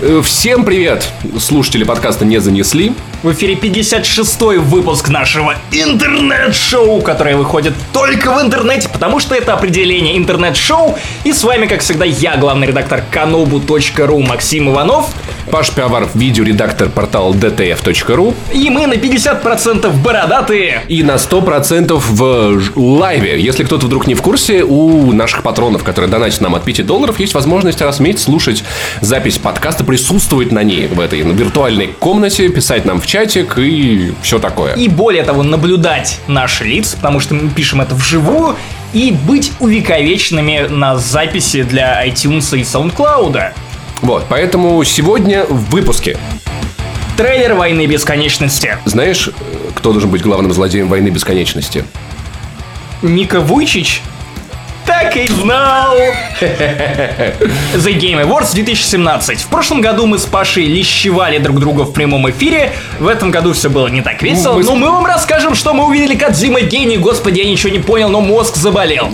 Э, Всем привет! Слушатели подкаста не занесли. В эфире 56-й выпуск нашего интернет-шоу, которое выходит только в интернете, потому что это определение интернет-шоу. И с вами, как всегда, я, главный редактор kanobu.ru Максим Иванов. Паш Пиаваров, видеоредактор портала dtf.ru И мы на 50% бородатые. и на 100% в лайве. Если кто-то вдруг не в курсе, у наших патронов, которые донатят нам от 5 долларов, есть возможность раз в месяц слушать запись подкаста, присутствовать на ней в этой виртуальной комнате, писать нам в чатик и все такое. И более того, наблюдать наши лица, потому что мы пишем это вживую, и быть увековеченными на записи для iTunes и SoundCloud. Вот, поэтому сегодня в выпуске. Трейлер «Войны бесконечности». Знаешь, э, кто должен быть главным злодеем войны бесконечности? Ника Вуйчич? Так и знал! The Game Awards 2017. В прошлом году мы с Пашей лещевали друг друга в прямом эфире. В этом году все было не так весело. Мы с- Но мы вам расскажем, что мы увидели Кадзима гений. Господи, я ничего не понял, но мозг заболел.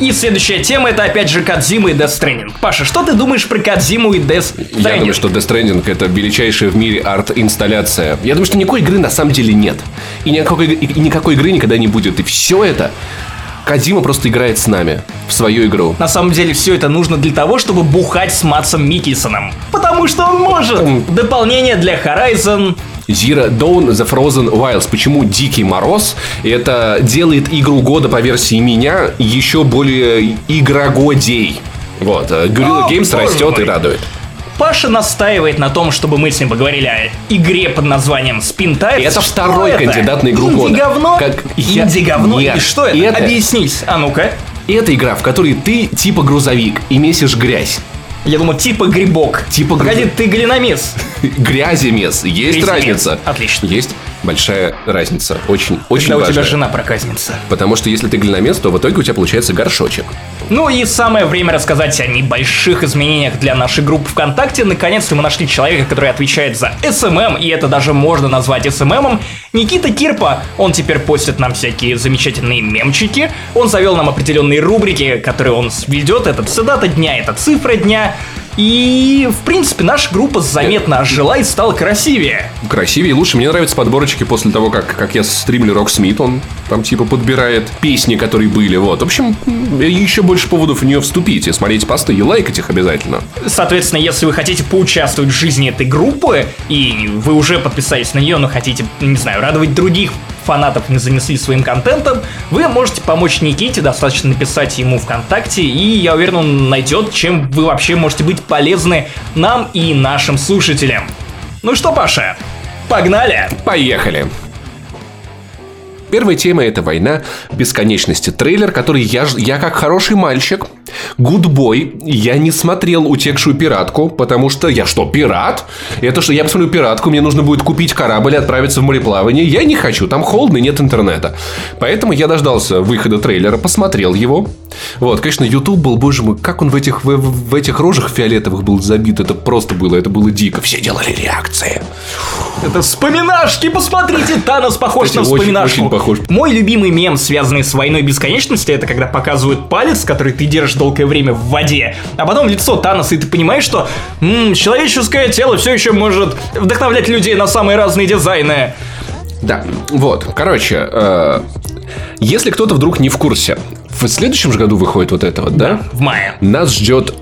И следующая тема это опять же Кадзима и Death Stranding. Паша, что ты думаешь про Кадзиму и Death Stranding? Я думаю, что Death Stranding это величайшая в мире арт-инсталляция. Я думаю, что никакой игры на самом деле нет. И никакой, и никакой игры никогда не будет. И все это Кадима просто играет с нами в свою игру. На самом деле все это нужно для того, чтобы бухать с Матсом Микельсоном. Потому что он может. Дополнение для Horizon. Zero Dawn The Frozen Wilds. Почему Дикий Мороз? Это делает игру года по версии меня еще более игрогодей. Вот, э, Guerrilla О, Games растет и радует. Паша настаивает на том, чтобы мы с ним поговорили о игре под названием Spin. И это Что второй это? кандидат на игру года. Инди-говно? Как я- Инди-говно? Нет, И что это? это- Объяснись. А ну-ка. Это игра, в которой ты типа грузовик и месишь грязь. Я думал, типа грибок. Типа Погоди, грибок. ты глиномес. Грязи мес. Есть Гряземес. разница. Отлично. Есть большая разница. Очень, очень Когда у важная. тебя жена проказница. Потому что если ты глиномес, то в итоге у тебя получается горшочек. Ну и самое время рассказать о небольших изменениях для нашей группы ВКонтакте. Наконец-то мы нашли человека, который отвечает за СММ, и это даже можно назвать СММом. Никита Кирпа, он теперь постит нам всякие замечательные мемчики. Он завел нам определенные рубрики, которые он ведет. Это цитата дня, это цифра дня. И, в принципе, наша группа заметно ожила и стала красивее. Красивее и лучше. Мне нравятся подборочки после того, как, как я стримлю Рок Смит. Он там типа подбирает песни, которые были. Вот. В общем, еще больше поводов в нее вступить и смотреть посты и лайкать их обязательно. Соответственно, если вы хотите поучаствовать в жизни этой группы, и вы уже подписались на нее, но хотите, не знаю, радовать других фанатов не занесли своим контентом, вы можете помочь Никите, достаточно написать ему ВКонтакте, и я уверен, он найдет, чем вы вообще можете быть полезны нам и нашим слушателям. Ну что, Паша, погнали! Поехали! Первая тема это война бесконечности. Трейлер, который я, я как хороший мальчик, гудбой, я не смотрел утекшую пиратку, потому что я что, пират? Это что, я посмотрю пиратку, мне нужно будет купить корабль и отправиться в мореплавание. Я не хочу, там холодно и нет интернета. Поэтому я дождался выхода трейлера, посмотрел его. Вот, конечно, YouTube был, боже мой, как он в этих, в, в этих рожах фиолетовых был забит, это просто было, это было дико. Все делали реакции. Это вспоминашки, посмотрите, Танос похож Кстати, на очень- вспоминашку. очень похож. Мой любимый мем, связанный с войной бесконечности, это когда показывают палец, который ты держишь долгое время в воде, а потом лицо Таноса, и ты понимаешь, что м, человеческое тело все еще может вдохновлять людей на самые разные дизайны. Да, вот, короче, э, если кто-то вдруг не в курсе, в следующем же году выходит вот это вот, да? В мае. Нас ждет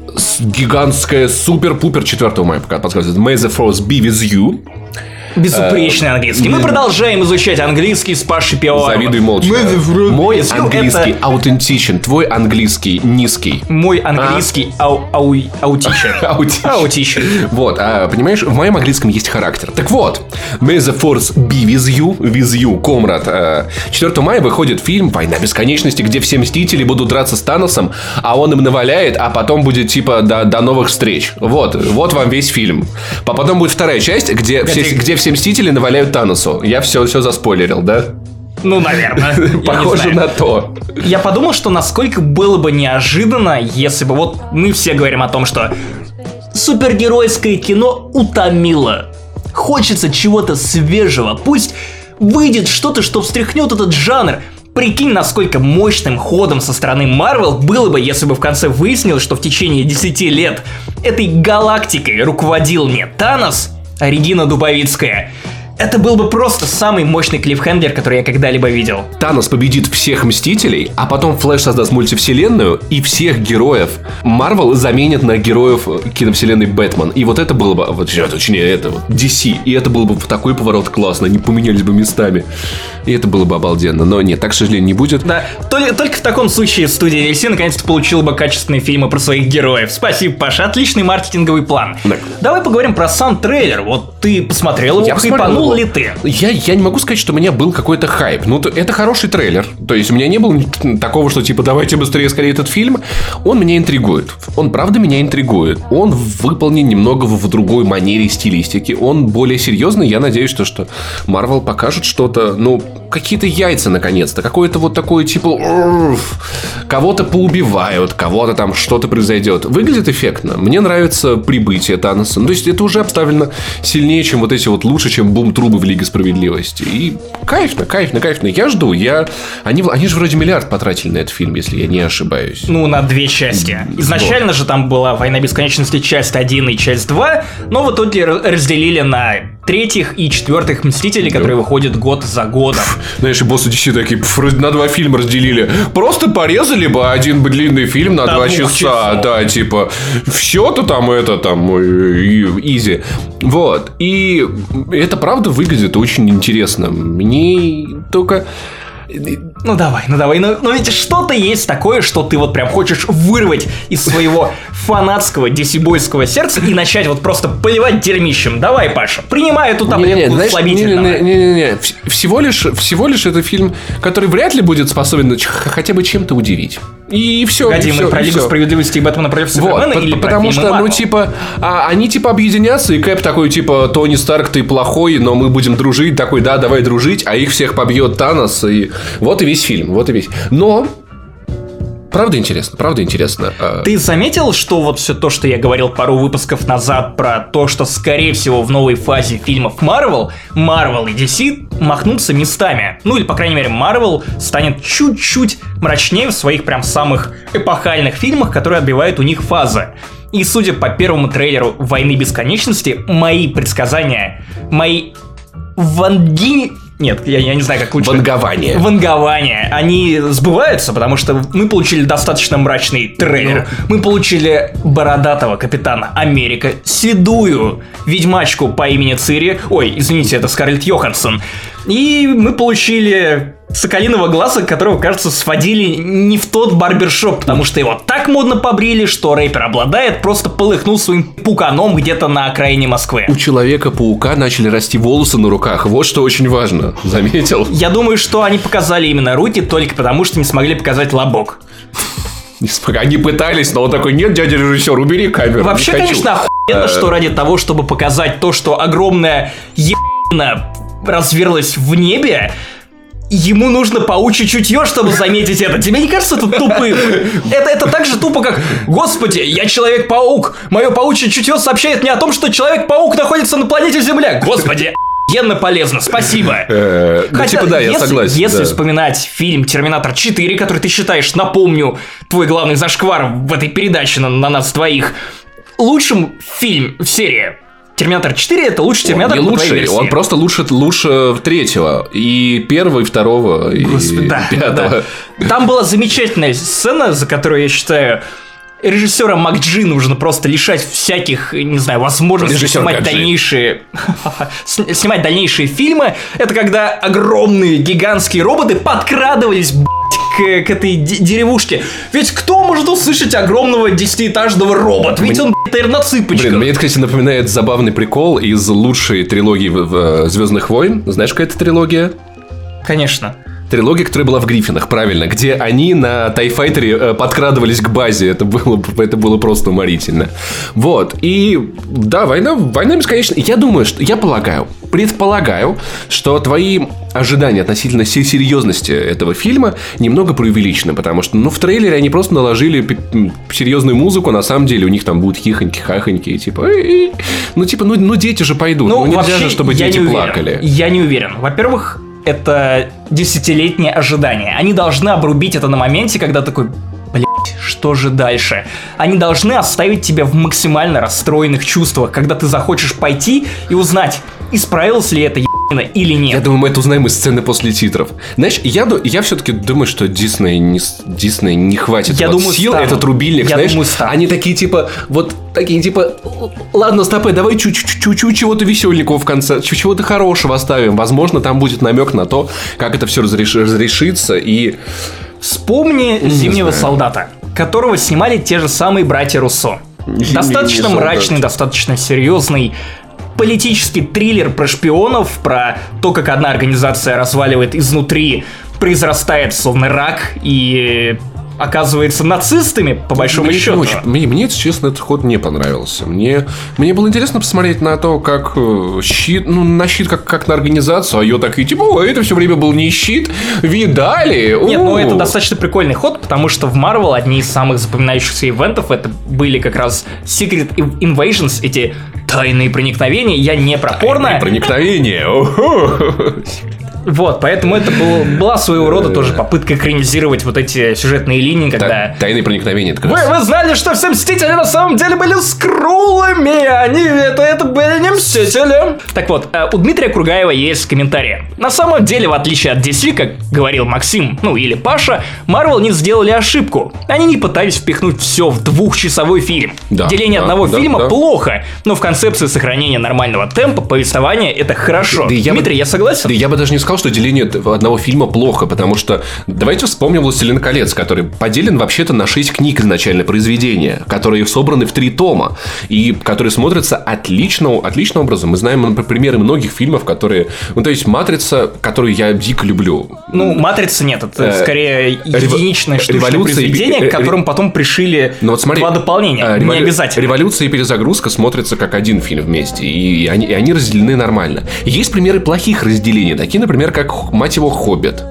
гигантская супер-пупер 4 мая, пока подсказывает. May the force be with you. Безупречный английский. Мы продолжаем изучать английский с Пашей Пиоаровым. Завидуй молча. Мой английский Это аутентичен, твой английский низкий. Мой английский ау, ау, аутичен. Аутичен. Аутичен. Вот, а, понимаешь, в моем английском есть характер. Так вот, May the Force be with you, with you, комрад. Э, 4 мая выходит фильм «Война бесконечности», где все Мстители будут драться с Таносом, а он им наваляет, а потом будет типа «до, до новых встреч». Вот, вот вам весь фильм. А потом будет вторая часть, где, все, Где- где все Мстители наваляют Таносу. Я все, все заспойлерил, да? Ну, наверное. Похоже на то. Я подумал, что насколько было бы неожиданно, если бы вот мы все говорим о том, что супергеройское кино утомило. Хочется чего-то свежего. Пусть выйдет что-то, что встряхнет этот жанр. Прикинь, насколько мощным ходом со стороны Marvel было бы, если бы в конце выяснилось, что в течение 10 лет этой галактикой руководил не Танос, Регина Дубовицкая. Это был бы просто самый мощный клиффхендлер, который я когда-либо видел. Танос победит всех Мстителей, а потом Флэш создаст мультивселенную, и всех героев Марвел заменят на героев киновселенной Бэтмен. И вот это было бы, вот, точнее, это вот DC. И это был бы такой поворот классно, они поменялись бы местами. И это было бы обалденно. Но нет, так, к сожалению, не будет. Да, только, только в таком случае студия DC наконец-то получила бы качественные фильмы про своих героев. Спасибо, Паша, отличный маркетинговый план. Так. Давай поговорим про сам трейлер. Вот ты посмотрел его, Я посмотрел его. ли ты? Я, я не могу сказать, что у меня был какой-то хайп. Ну, то- это хороший трейлер. То есть у меня не было такого, что типа давайте быстрее скорее этот фильм. Он меня интригует. Он правда меня интригует. Он выполнен немного в, другой манере стилистики. Он более серьезный. Я надеюсь, что, что Marvel покажет что-то, ну, какие-то яйца наконец-то. Какое-то вот такое типа кого-то поубивают, кого-то там что-то произойдет. Выглядит эффектно. Мне нравится прибытие Таноса. Ну, то есть это уже обставлено сильнее, чем вот эти вот лучше, чем бум-трубы в Лиге Справедливости. И кайфно, кайфно, кайфно. Я жду. Я... Они, они же вроде миллиард потратили на этот фильм, если я не ошибаюсь. Ну, на две части. Изначально же там была «Война бесконечности» часть 1 и часть 2, но в итоге разделили на третьих и четвертых Мстителей, которые выходят год за годом. Знаешь, и боссы DC такие «Пф, на два фильма разделили. Просто порезали бы один бы длинный фильм на До два часа. часов. Да, типа, все-то там это там э, изи. Вот. И это правда выглядит очень интересно. Мне только... Ну давай, ну давай, ну, ну ведь что-то есть такое, что ты вот прям хочешь вырвать из своего фанатского десибойского сердца и начать вот просто поливать дерьмищем. Давай, Паша, принимай эту таблетку слабительного. не-не-не, вс- всего лишь, всего лишь это фильм, который вряд ли будет способен хотя бы чем-то удивить. И все. Погоди, мы про Лигу справедливости и Бэтмена против Вот, Супермена по- или потому что, ну, типа, а, они типа объединятся, и Кэп такой, типа, Тони Старк, ты плохой, но мы будем дружить, такой, да, давай дружить, а их всех побьет Танос, и вот и весь фильм, вот и весь. Но, правда интересно, правда интересно. А, Ты заметил, что вот все то, что я говорил пару выпусков назад про то, что, скорее всего, в новой фазе фильмов Marvel, Marvel и DC махнутся местами. Ну или, по крайней мере, Marvel станет чуть-чуть мрачнее в своих прям самых эпохальных фильмах, которые отбивают у них фазы. И судя по первому трейлеру «Войны бесконечности», мои предсказания, мои ванги... Нет, я, я не знаю, как лучше... Вангование. Вангования, они сбываются, потому что мы получили достаточно мрачный трейлер. Мы получили бородатого капитана Америка, седую ведьмачку по имени Цири. Ой, извините, это Скарлетт Йоханссон. И мы получили Соколиного глаза, которого, кажется, сводили не в тот барбершоп, потому что его так модно побрили, что рэпер обладает, просто полыхнул своим пуканом где-то на окраине Москвы. У Человека-паука начали расти волосы на руках, вот что очень важно, заметил? Я думаю, что они показали именно руки только потому, что не смогли показать лобок. Они пытались, но он такой, нет, дядя режиссер, убери камеру. Вообще, не хочу». конечно, охуенно, что ради того, чтобы показать то, что огромная ебана разверлась в небе, Ему нужно паучье чутье, чтобы заметить это. Тебе не кажется это тупым? Это, это так же тупо, как «Господи, я Человек-паук! Мое паучье чутье сообщает мне о том, что Человек-паук находится на планете Земля! Господи, охуенно полезно, спасибо!» Э, ну, Хотя, типа, да, я если, согласен. Если да. вспоминать фильм «Терминатор 4», который ты считаешь, напомню, твой главный зашквар в этой передаче на, на нас двоих, лучшим фильм в серии Терминатор 4 это лучший Терминатор Он не лучший, версии. он просто лучше, лучше третьего. И первого, и второго, и Господи, да, пятого. да. Там была замечательная сцена, за которую я считаю режиссера Макджи нужно просто лишать всяких, не знаю, возможностей Режиссер снимать Макджи. дальнейшие снимать дальнейшие фильмы. Это когда огромные гигантские роботы подкрадывались к, к этой де- деревушке. Ведь кто может услышать огромного десятиэтажного робота? Ведь он, блядь, наверное, на цыпочках. Блин, мне это, кстати, напоминает забавный прикол из лучшей трилогии в, Звездных войн. Знаешь, какая это трилогия? Конечно. Трилогия, которая была в Гриффинах, правильно, где они на Тайфайтере э, подкрадывались к базе. Это было, это было просто уморительно. Вот. И да, война, война бесконечна. Я думаю, что я полагаю, предполагаю, что твои ожидания относительно се- серьезности этого фильма немного преувеличены, потому что, ну, в трейлере они просто наложили серьезную музыку, на самом деле у них там будут хихоньки, хахоньки, и типа, ну, типа, ну, ну, дети же пойдут, ну, нельзя вообще, же, чтобы дети не уверен. плакали. Я не уверен. Во-первых, это десятилетнее ожидание. Они должны обрубить это на моменте, когда такой, блять, что же дальше? Они должны оставить тебя в максимально расстроенных чувствах, когда ты захочешь пойти и узнать, исправилось ли это или нет. Я думаю, мы это узнаем из сцены после титров. Знаешь, я, я все-таки думаю, что Дисней не, Дисней не хватит Я вот думаю, сил, станут. этот рубильник, Я знаешь, думаю, они такие типа, вот такие типа, «Л- ладно, стопы, давай чуть-чуть чего-то веселенького в конце, чего-то хорошего оставим. Возможно, там будет намек на то, как это все разрешится и... Вспомни «Зимнего знаю. солдата», которого снимали те же самые братья Руссо. «Зимний Достаточно солдат». мрачный, достаточно серьезный политический триллер про шпионов, про то, как одна организация разваливает изнутри, произрастает словно рак и оказывается нацистами, по большому Мне не счету. очень- мне, мне, честно, этот ход не понравился. Мне, мне было интересно посмотреть на то, как э, щит, ну, на щит как, как на организацию, а ее такие, типа, «О, это все время был не щит, видали? Нет, ну У». это достаточно прикольный ход, потому что в Marvel одни из самых запоминающихся ивентов это были как раз Secret Invasions, эти тайные проникновения. Я не про порно. Проникновение. Вот, поэтому это был- была своего рода тоже попытка экранизировать вот эти сюжетные линии, когда... Та- Тайные проникновения. это Вы, вы знали, что все Мстители на самом деле были скрулами, они это, это были не Мстители. Так вот, э, у Дмитрия Кругаева есть комментарий. На самом деле, в отличие от DC, как говорил Максим, ну или Паша, Marvel не сделали ошибку. Они не пытались впихнуть все в двухчасовой фильм. Да, Деление да, одного да, фильма да. плохо, но в концепции сохранения нормального темпа повествования это хорошо. Да я бы- Дмитрий, я согласен? Да я бы даже не сказал, что деление одного фильма плохо, потому что давайте вспомним «Властелин колец», который поделен вообще-то на шесть книг изначально произведения, которые собраны в три тома, и которые смотрятся отлично, отличным образом. Мы знаем например, примеры многих фильмов, которые... Ну, то есть «Матрица», которую я дико люблю. Ну, матрица нет, это Э, скорее единичное штучное революция и- произведение, э, к которому потом пришили Ну вот смотри, два дополнения. не револю- обязательно. Революция и перезагрузка смотрятся как один фильм вместе, и они, и они разделены нормально. Есть примеры плохих разделений, такие, например, как, мать его, «Хоббит».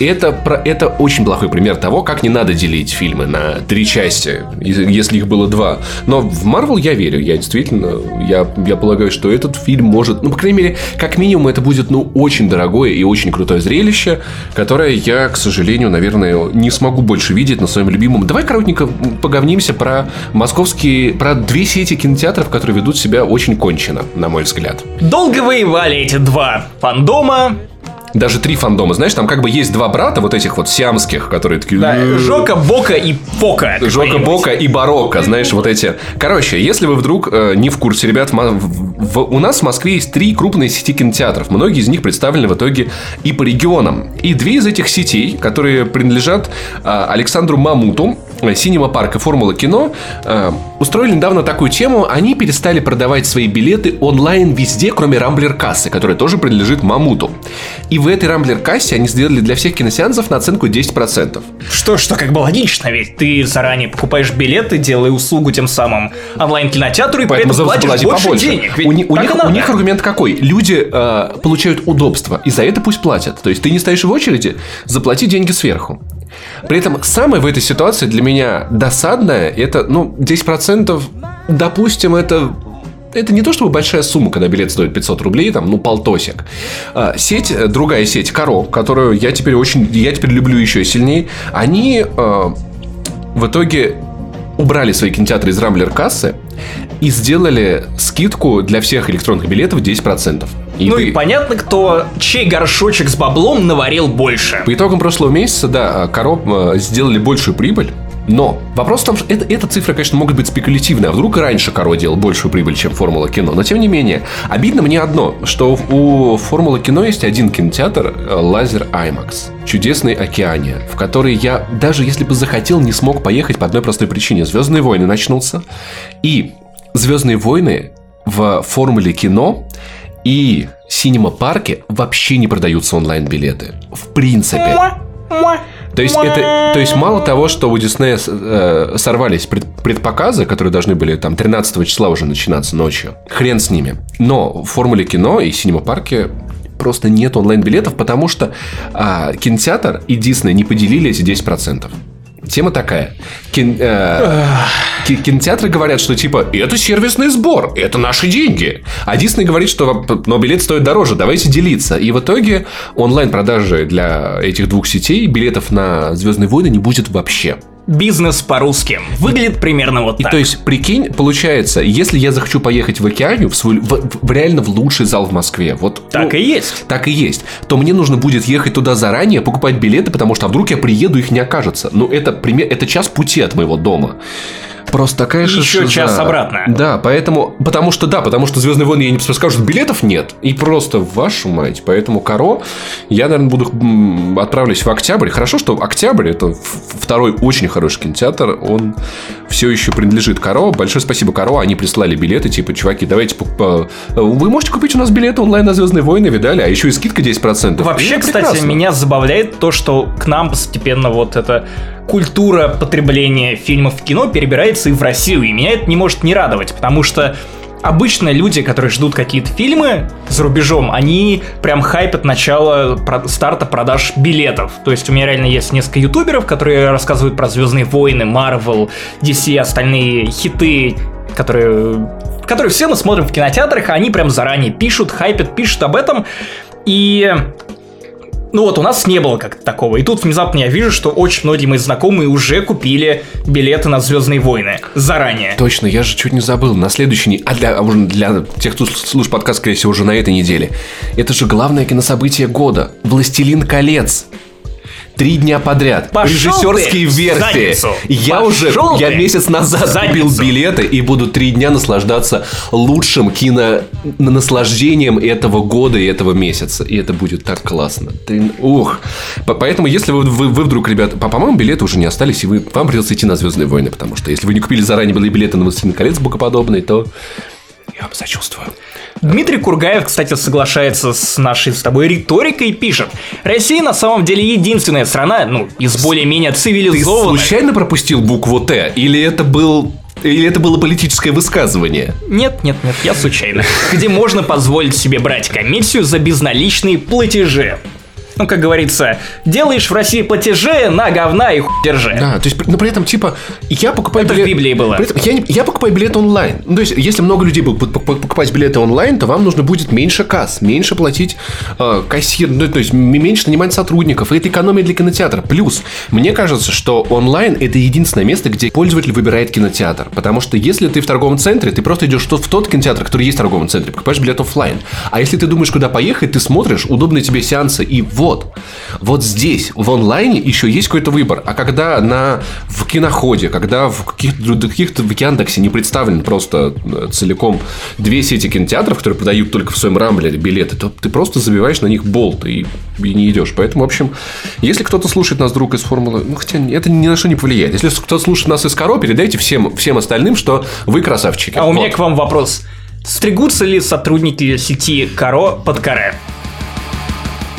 Это, это очень плохой пример того, как не надо делить фильмы на три части, если их было два. Но в Марвел я верю, я действительно, я, я полагаю, что этот фильм может, ну, по крайней мере, как минимум это будет, ну, очень дорогое и очень крутое зрелище, которое я, к сожалению, наверное, не смогу больше видеть на своем любимом. Давай коротенько поговнимся про московские, про две сети кинотеатров, которые ведут себя очень кончено, на мой взгляд. Долго воевали эти два фандома. Даже три фандома, знаешь, там как бы есть два брата вот этих вот сиамских, которые такие... Да, Жока, Бока и Фока. Жока. Бока и Барокко, знаешь, вот эти. Короче, если вы вдруг э, не в курсе, ребят, в в- у нас в Москве есть три крупные сети кинотеатров. Многие из них представлены в итоге и по регионам. И две из этих сетей, которые принадлежат э, Александру Мамуту, Синема Парк и Формула Кино, э, устроили недавно такую тему. Они перестали продавать свои билеты онлайн везде, кроме Рамблер кассы, которая тоже принадлежит Мамуту. И в этой Рамблер кассе они сделали для всех киносеансов наценку 10%. Что, что как бы логично, ведь ты заранее покупаешь билеты, делая услугу тем самым онлайн-кинотеатру и при этом платишь больше побольше. денег. Ведь у, у них, надо. у них аргумент какой? Люди э, получают удобство, и за это пусть платят. То есть ты не стоишь в очереди, заплати деньги сверху. При этом самое в этой ситуации для меня досадное, это, ну, 10%, допустим, это это не то чтобы большая сумма, когда билет стоит 500 рублей, там, ну, полтосик. А, Сеть, э, другая сеть, Каро, которую я теперь очень, я теперь люблю еще сильнее, они э, в итоге убрали свои кинотеатры из Рамблер кассы и сделали скидку для всех электронных билетов 10%. И Ну ты- и понятно, кто чей горшочек с баблом наварил больше. по итогам прошлого месяца, да, Короп э, сделали большую прибыль. Но вопрос в том, что это, эта цифра, конечно, могут быть спекулятивной. А вдруг и раньше Коро делал большую прибыль, чем Формула кино. Но тем не менее, обидно мне одно, что у Формулы кино есть один кинотеатр э, Лазер IMAX. Чудесный Океания, в который я, даже если бы захотел, не смог поехать по одной простой причине. Звездные войны начнутся. И Звездные войны в Формуле кино и Синема парке вообще не продаются онлайн-билеты. В принципе. То есть, это, то есть мало того, что у Диснея э, сорвались пред- предпоказы, которые должны были там 13 числа уже начинаться ночью. Хрен с ними. Но в Формуле кино и Синема парке просто нет онлайн-билетов, потому что а, кинотеатр и Дисней не поделили эти 10%. Тема такая. Кин- э, ки- кинотеатры говорят, что типа это сервисный сбор, это наши деньги. А Дисней говорит, что но билет стоит дороже, давайте делиться. И в итоге онлайн-продажи для этих двух сетей билетов на Звездные войны не будет вообще. Бизнес по-русски. Выглядит примерно вот И так. то есть, прикинь, получается, если я захочу поехать в океанию, в свой, в- в- реально в лучший зал в Москве, вот Так ну, и есть. так и есть, то мне нужно будет ехать туда заранее, покупать билеты, потому что а вдруг я приеду, их не окажется. Ну, это, пример, это час пути от моего дома. Просто такая же Еще шиза. час обратно. Да, поэтому, потому что, да, потому что Звездные войны, я не скажу, что билетов нет. И просто, вашу мать. Поэтому Каро, я, наверное, буду отправлюсь в октябрь. Хорошо, что октябрь это второй очень хороший кинотеатр. Он все еще принадлежит Каро. Большое спасибо Каро. Они прислали билеты. Типа, чуваки, давайте Вы можете купить у нас билеты онлайн на Звездные войны, видали? А еще и скидка 10%. Вообще, это кстати, меня забавляет то, что к нам постепенно вот эта культура потребления фильмов в кино перебирается и в Россию. И меня это не может не радовать, потому что обычно люди, которые ждут какие-то фильмы за рубежом, они прям хайпят начало старта продаж билетов. То есть у меня реально есть несколько ютуберов, которые рассказывают про Звездные войны, Марвел, DC, остальные хиты, которые которые все мы смотрим в кинотеатрах, они прям заранее пишут, хайпят, пишут об этом. И ну вот, у нас не было как такого. И тут внезапно я вижу, что очень многие мои знакомые уже купили билеты на Звездные войны заранее. Точно, я же чуть не забыл. На следующей неделе, а для, а для тех, кто слушает подкаст, скорее всего, уже на этой неделе. Это же главное кинособытие года. «Властелин колец». Три дня подряд. Пошел Режиссерские версии. задницу. Я Пошел уже, я ты месяц назад в купил задницу. билеты и буду три дня наслаждаться лучшим кино наслаждением этого года и этого месяца. И это будет так классно. Ты- ух. По- Поэтому, если вы, вы, вы вдруг, ребята, по- по-моему, билеты уже не остались, и вы, вам придется идти на Звездные войны, потому что если вы не купили заранее были билеты на «Властелин колец» богоподобный, то я вам сочувствую. Дмитрий Кургаев, кстати, соглашается с нашей с тобой риторикой и пишет. Россия на самом деле единственная страна, ну, из более-менее Ты цивилизованных. случайно пропустил букву «Т» или это был... Или это было политическое высказывание? Нет, нет, нет, я случайно. Где можно позволить себе брать комиссию за безналичные платежи. Ну, как говорится, делаешь в России платежи на говна и хуй держи. Да, то есть, но при этом, типа, я покупаю Это в билет... Библии было. При этом я, не- я покупаю билет онлайн. Ну, то есть, если много людей будут пок- пок- покупать билеты онлайн, то вам нужно будет меньше касс, меньше платить э, кассир, ну, то есть, меньше нанимать сотрудников. И это экономия для кинотеатра. Плюс, мне кажется, что онлайн это единственное место, где пользователь выбирает кинотеатр. Потому что если ты в торговом центре, ты просто идешь в тот, в кинотеатр, который есть в торговом центре, покупаешь билет оффлайн. А если ты думаешь, куда поехать, ты смотришь удобные тебе сеансы. И вот, вот здесь, в онлайне еще есть какой-то выбор. А когда на, в киноходе, когда в каких-то, каких-то в Яндексе не представлен просто э, целиком две сети кинотеатров, которые продают только в своем рамблере билеты, то ты просто забиваешь на них болт и, и не идешь. Поэтому, в общем, если кто-то слушает нас друг из формулы, ну хотя это ни на что не повлияет. Если кто-то слушает нас из Каро, передайте всем, всем остальным, что вы красавчики. А у меня к вам вопрос. Стригутся ли сотрудники сети Каро под каре?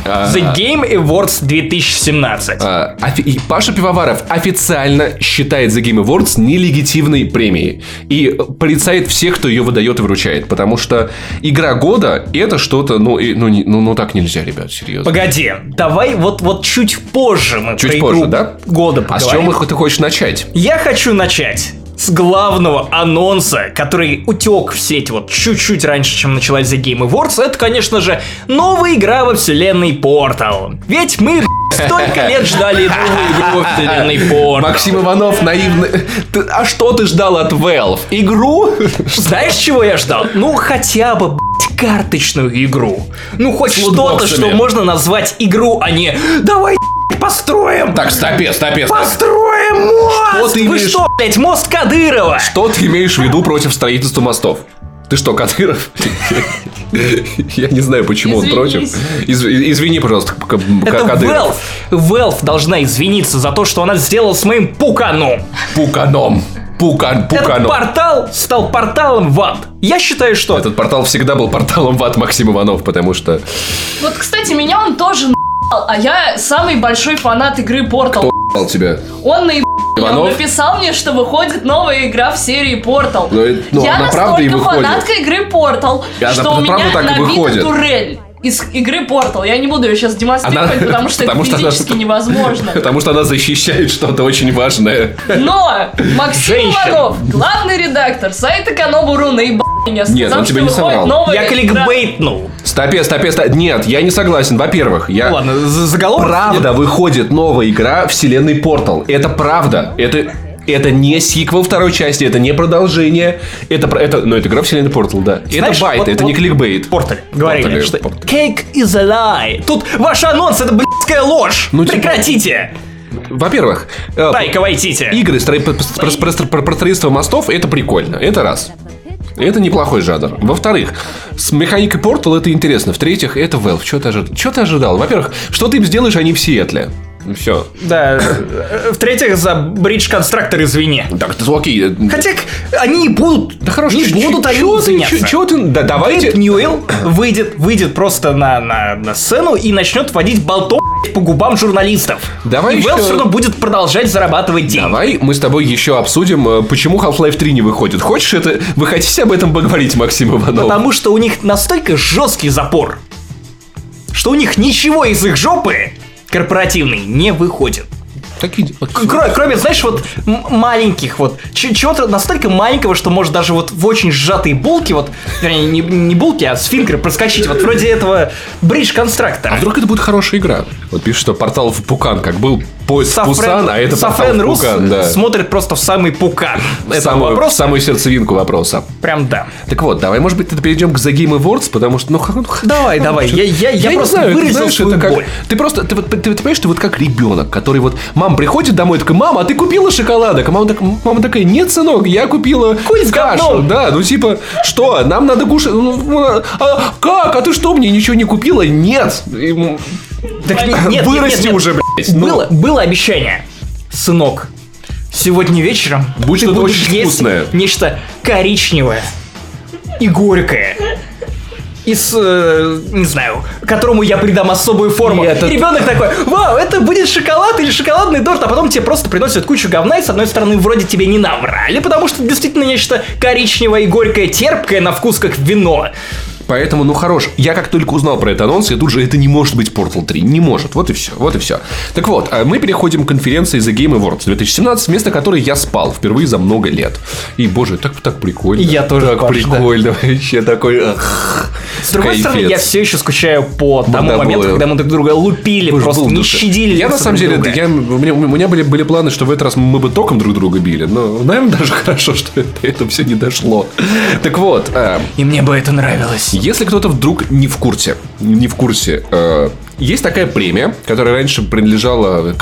The Game Awards 2017. А, офи- Паша Пивоваров официально считает The Game Awards нелегитимной премией. И порицает всех, кто ее выдает и вручает. Потому что игра года это что-то, ну, и- ну, не- ну, ну так нельзя, ребят, серьезно. Погоди, давай вот, вот чуть позже мы Чуть про позже, игру да? года А с поговорим. чем ты хочешь начать? Я хочу начать с главного анонса, который утек в сеть вот чуть-чуть раньше, чем началась The Game Awards. Это, конечно же, новая игра во вселенной Portal. Ведь мы столько лет ждали новую игру во вселенной Portal. Максим Иванов наивный. А что ты ждал от Valve? Игру? Знаешь, чего я ждал? Ну, хотя бы, блядь, карточную игру. Ну, хоть что-то, что можно назвать игру, а не «Давай, построим!» Так, стопе, стопе, стопе. Построим мост! Что ты Вы имеешь- что, блядь, мост Кадырова? Что ты имеешь в виду против строительства мостов? Ты что, Кадыров? Я не знаю, почему он против. Извини, пожалуйста, К- Это Кадыров. Valve. Valve должна извиниться за то, что она сделала с моим пуканом. Пуканом. Пукан, Этот пуканом. портал стал порталом в ад. Я считаю, что... Этот портал всегда был порталом в ад Максим Иванов, потому что... Вот, кстати, меня он тоже а я самый большой фанат игры Portal. Кто тебя? Он наебал меня, он Иванов? написал мне, что выходит новая игра в серии Portal. Это- ну, я она правда и настолько выходит. фанатка игры Portal, она что у правда меня так набита выходит. турель. Из игры Portal. Я не буду ее сейчас демонстрировать, Она- потому что потому это что она- физически невозможно. Потому что она защищает что-то очень важное. Но Максим Женщин. Иванов, главный редактор сайта Канобуру, наебал меня. Нет, сказал, он что не соврал. Я кликбейтнул. Стопе, стопе, стопе. Нет, я не согласен. Во-первых, я... Ну ладно, за- заголовок. Правда, выходит новая игра вселенной Portal. Это правда. Это это не сиквел второй части, это не продолжение. Это, это, ну, это игра вселенной Portal, да. Знаешь, это байт, вот- это вот- не кликбейт. Порталь. Говорили, Порталь, что Порталь. cake is a lie. Тут ваш анонс это блядская ложь. Ну, типа- Прекратите. Во-первых, э, Тайка Вайтити. игры про, про- про- про- про строительство мостов это прикольно. Это раз. Это неплохой жанр. Во-вторых, с механикой Portal это интересно. В-третьих, это Valve. Что ты, ожи- чё ты ожидал? Во-первых, что ты им сделаешь, они в Сиэтле. Все. Да. В-третьих, за бридж конструктор извини. Так, это окей. Хотя они не будут. Да хорошо, не будут они ты, заняться. чё- чё ты, да давайте... Ньюэлл выйдет, выйдет просто на, на, на сцену и начнет водить болтом по губам журналистов. Давай и ещё- Valve все равно будет продолжать зарабатывать деньги. Давай мы с тобой еще обсудим, э, почему Half-Life 3 не выходит. Хочешь это... Вы хотите об этом поговорить, Максим Иванов? Потому что у них настолько жесткий запор, что у них ничего из их жопы корпоративной не выходит. Такие... Кроме, кроме, знаешь, вот маленьких вот, чего-то настолько маленького, что может даже вот в очень сжатые булки, вот, вернее, не, не булки, а сфинкеры проскочить, вот вроде этого бридж А вдруг это будет хорошая игра? Вот пишут, что портал в Пукан, как был поезд в Пусан, а это Сафрен в Рус Пукан, да. смотрит просто в самый пукан. Это самую, вопрос. самую сердцевинку вопроса. Прям да. Так вот, давай, может быть, перейдем к The Game Awards, потому что, ну, ну, Давай, давай. Я, я, я, не просто знаю, выразил знаешь, свою это как... боль. Ты просто, ты, вот- ты, ты понимаешь, ты вот как ребенок, который вот, мама приходит домой, такая, мама, а ты купила шоколадок? А мама, так, мама такая, нет, сынок, я купила Куль с кашу. говном. Да, ну типа, что, нам надо кушать, ну, ну, а, как, а ты что, мне ничего не купила? Нет. Так не- нет, нет, Вырасти нет, нет. уже, блядь. ну. Было, было обещание. Сынок, сегодня вечером Будет ты будешь очень есть вкусное. нечто коричневое и горькое. И с, э, не знаю, которому я придам особую форму. И это- И ребенок такой, вау, это будет шоколад или шоколадный дождь, а потом тебе просто приносят кучу говна, и с одной стороны вроде тебе не наврали, потому что действительно нечто коричневое и горькое, терпкое на вкус как вино. Поэтому, ну хорош. Я как только узнал про этот анонс, я тут же это не может быть Portal 3. Не может. Вот и все. Вот и все. Так вот, а мы переходим к конференции The Game Awards 2017, вместо которой я спал впервые за много лет. И, боже, так, так прикольно. И я тоже, Так Паш, прикольно. Вообще такой... ах, С другой стороны, кайфец. я все еще скучаю по тому Мордобою. моменту, когда мы друг друга лупили, Боже, просто был не душа. щадили. Я на друг самом деле, друга. я, у, меня, у меня были, были планы, что в этот раз мы бы током друг друга били. Но, наверное, даже хорошо, что это, все не дошло. Так вот, а, И мне бы это нравилось. Если кто-то вдруг не в курсе, не в курсе, э, есть такая премия, которая раньше принадлежала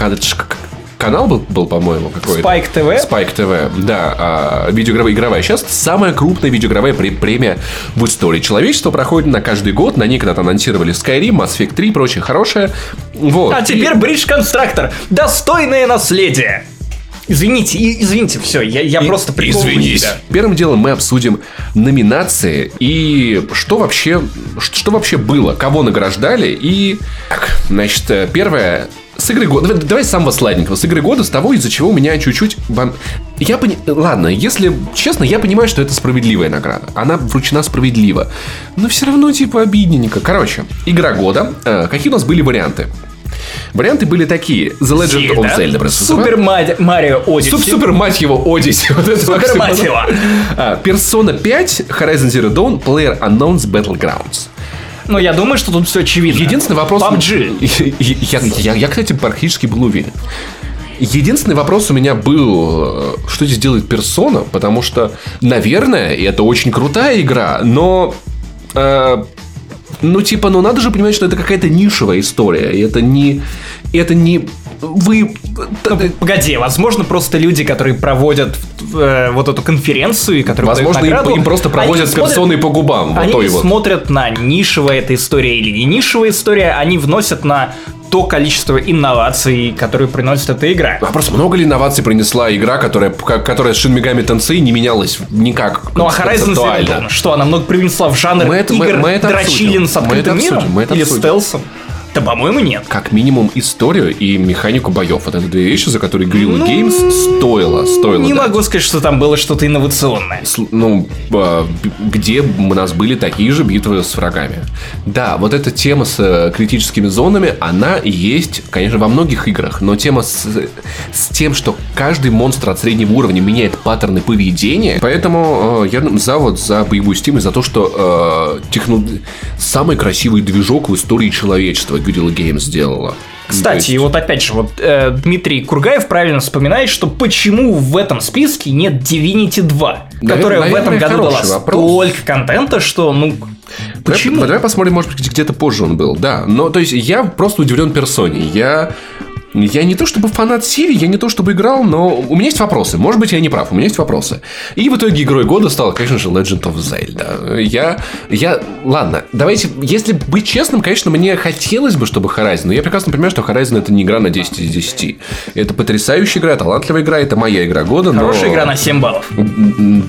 канал был, был по-моему, какой-то. Spike TV? Spike TV, да, а, видеоигровая игровая. Сейчас самая крупная видеоигровая пре- премия в истории человечества проходит на каждый год. На ней когда-то анонсировали Skyrim, Mass Effect 3 и прочее хорошее. Вот. А теперь Бридж Конструктор. Достойное наследие. Извините, и- извините, все, я, я просто приковываю Извинись. себя. Первым делом мы обсудим номинации и что вообще, что вообще было, кого награждали и... Так, значит, э, первое... С игры года... Давай, давай с самого сладенького. С игры года, с того, из-за чего у меня чуть-чуть... бом- Я пони... Ладно, если честно, я понимаю, что это справедливая награда. Она вручена справедливо. Но все равно, типа, обидненько. Короче, игра года. Э, какие у нас были варианты? Варианты были такие. The Legend of Zelda. Breath of the. Супер Мари- Марио Одиссе. Суп, супер, мать его, Одиссе. Вот это Супер мать его. А, Persona 5, Horizon Zero Dawn, Player Unknown's Battlegrounds. Ну, я думаю, что тут все очевидно. Единственный вопрос... PUBG. Я, я, я, кстати, практически был уверен. Единственный вопрос у меня был, э, что здесь делает персона, потому что, наверное, это очень крутая игра, но... э, ну, типа, ну надо же понимать, что это какая-то нишевая история. И это не... Это не... Вы... Погоди, возможно, просто люди, которые проводят э, вот эту конференцию, и которые Возможно, дают им, награду, им просто проводят персоны по губам. Вот Они вот. смотрят на нишевая эта история или не нишевая история, они вносят на то количество инноваций, которые приносит эта игра. Вопрос, много ли инноваций принесла игра, которая, которая с Megami Tensei не менялась никак Ну а Horizon Zero? Dawn, что она много привнесла в жанр Мы это- мы- игр мы это дрочилин обсудим. с Мы это открытым миром мы это или стелсом? Да, по-моему, нет. Как минимум историю и механику боев. Вот это две вещи, за которые Guerrilla Ну, Games стоило, стоило. Не дать. могу сказать, что там было что-то инновационное. С- ну, а, где у нас были такие же битвы с врагами. Да, вот эта тема с э, критическими зонами, она есть, конечно, во многих играх, но тема с, с тем, что каждый монстр от среднего уровня меняет паттерны поведения, поэтому э, я за вот за боевую стиму, за то, что э, техно- самый красивый движок в истории человечества Guerrilla Games сделала. Кстати, есть- вот опять же, вот э, Дмитрий Кургаев правильно вспоминает, что почему в этом списке нет Divinity 2, которая в наверное, этом году дала вопрос. столько контента, что, ну, почему? Давай, давай посмотрим, может быть, где-то позже он был. Да, но то есть я просто удивлен персоне. Я я не то чтобы фанат серии, я не то чтобы играл, но у меня есть вопросы. Может быть, я не прав, у меня есть вопросы. И в итоге игрой года стала, конечно же, Legend of Zelda. Я, я, ладно, давайте, если быть честным, конечно, мне хотелось бы, чтобы Horizon, но я прекрасно понимаю, что Horizon это не игра на 10 из 10. Это потрясающая игра, талантливая игра, это моя игра года, но... Хорошая игра на 7 баллов.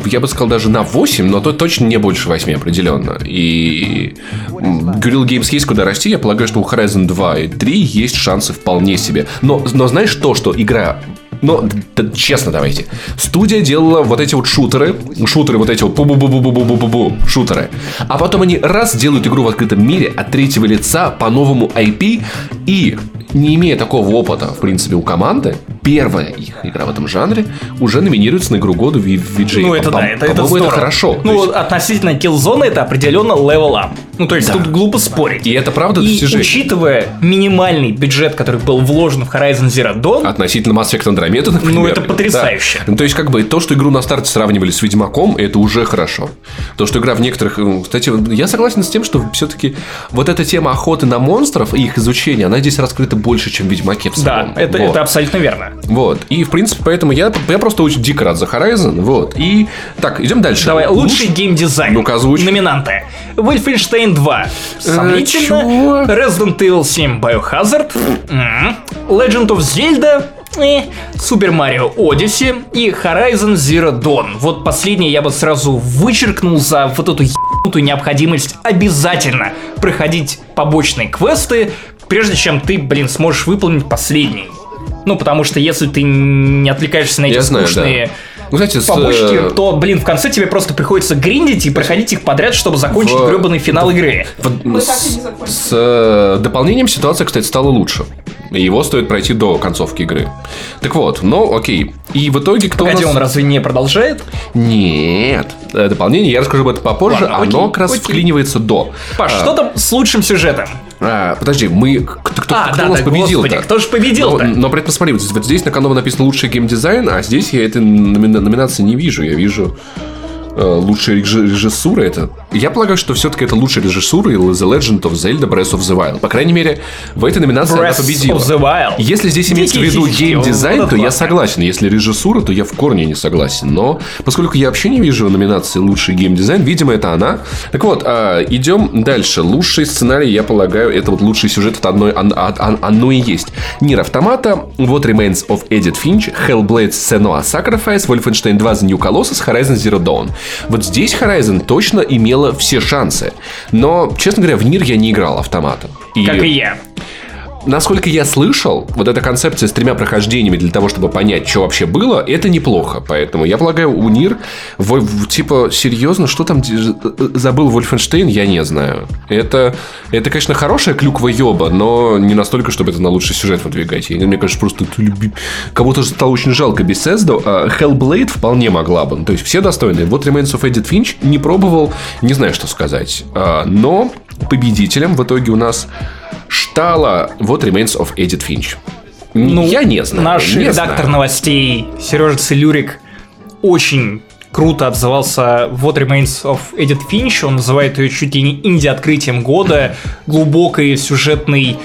Я бы сказал даже на 8, но то точно не больше 8 определенно. И Guerrilla Games есть куда расти. Я полагаю, что у Horizon 2 и 3 есть шансы вполне себе. Но, но знаешь то, что игра но, д- честно давайте. Студия делала вот эти вот шутеры. Шутеры вот эти вот бу-бу-бу-бу-бу-бу-бу-бу шутеры. А потом они раз делают игру в открытом мире от третьего лица по новому IP. И не имея такого опыта, в принципе, у команды, первая их игра в этом жанре уже номинируется на игру года в VG. Ну, это По- да, это, это здорово. хорошо. Ну, есть- относительно Killzone это определенно level up. Ну, то есть Да. тут глупо спорить. И это правда И достижение. учитывая минимальный бюджет, который был вложен в Horizon Zero Dawn, Относительно Mass Effect Andromeda, например. Ну, это потрясающе. Да. Ну, то есть, как бы, то, что игру на старте сравнивали с Ведьмаком, это уже хорошо. То, что игра в некоторых... э, Кстати, я согласен с тем, что все-таки вот эта тема охоты на монстров и их изучения, она здесь раскрыта больше, чем в Ведьмаке в да, самом. это, Вот. это абсолютно верно. Вот. И, в принципе, поэтому я, я просто очень дико рад за Horizon. Вот. И... Так, идем дальше. Давай, Луч- лучший геймдизайн. Ну-ка, озвучь. Номинанты. Wolfenstein 2. Сомнительно. чего? Resident Evil 7 Biohazard. Legend of Zelda. э, Super Mario Odyssey и Horizon Zero Dawn. Вот последнее я бы сразу вычеркнул за вот эту ебанутую необходимость обязательно проходить побочные квесты, прежде чем ты, блин, сможешь выполнить последний. Ну, потому что если ты не отвлекаешься на эти Я знаю, скучные да. Ну, кстати, с, побочки, э, то, блин, в конце тебе просто приходится гриндить и проходить их подряд, чтобы закончить В- гребаный финал игры. Вот Мы с, с, э, дополнением ситуация, кстати, стала лучше. И Его стоит пройти до концовки игры. Так вот, ну окей. И в итоге кто Погоди, у нас... он разве не продолжает? Нет. Э, Дополнение, я расскажу об этом попозже. Ладно, окей, Оно как раз окей. вклинивается до. Паш, А, что там с лучшим сюжетом? А, подожди, мы... Кто, кто- А, кто да, нас да, победил-то? господи, кто же победил-то? Но, но при этом смотри, вот здесь, вот здесь на канале написано лучший геймдизайн, а здесь я этой номина- номинации не вижу. Я вижу э, лучшая реж- режиссура. Это... Я полагаю, что все-таки это лучшая режиссура и The Legend of Zelda Breath of the Wild. По крайней мере, в этой номинации она Breath победила. of the Wild. Если здесь имеется в виду геймдизайн, то я согласен. Если режиссура, то я в корне не согласен. Но поскольку я вообще не вижу номинации лучший геймдизайн, видимо, это она. Так вот, а, идем дальше. Лучший сценарий, я полагаю, это вот лучший сюжет, это одно, он- он- оно и есть. Нир Автомата, What Remains of Edith Finch, Hellblade Senua Sacrifice, Wolfenstein 2 The New Colossus, Horizon Zero Dawn. Вот здесь Horizon точно имела все шансы. Но, честно говоря, в Нир я не играл автоматом. Как и я. Насколько я слышал, вот эта концепция с тремя прохождениями для того, чтобы понять, что вообще было, это неплохо. Поэтому я полагаю, у Нир, в- в- типа, серьезно, что там де- забыл Вольфенштейн, я не знаю. Это, это, конечно, хорошая клюква ёба, но не настолько, чтобы это на лучший сюжет выдвигать. И мне кажется, просто люби- кому-то же стало очень жалко Bethesda. а Hellblade вполне могла бы. Ну, То есть все достойные. Вот Remains of Edith Finch не пробовал, не знаю, что сказать. А, Но победителем в итоге у нас стала вот Remains of Edith Finch. Ну, я не знаю. Наш не редактор знаю. новостей Сережа Целюрик очень круто отзывался What Remains of Edith Finch. Он называет ее чуть ли не инди-открытием года, глубокой сюжетной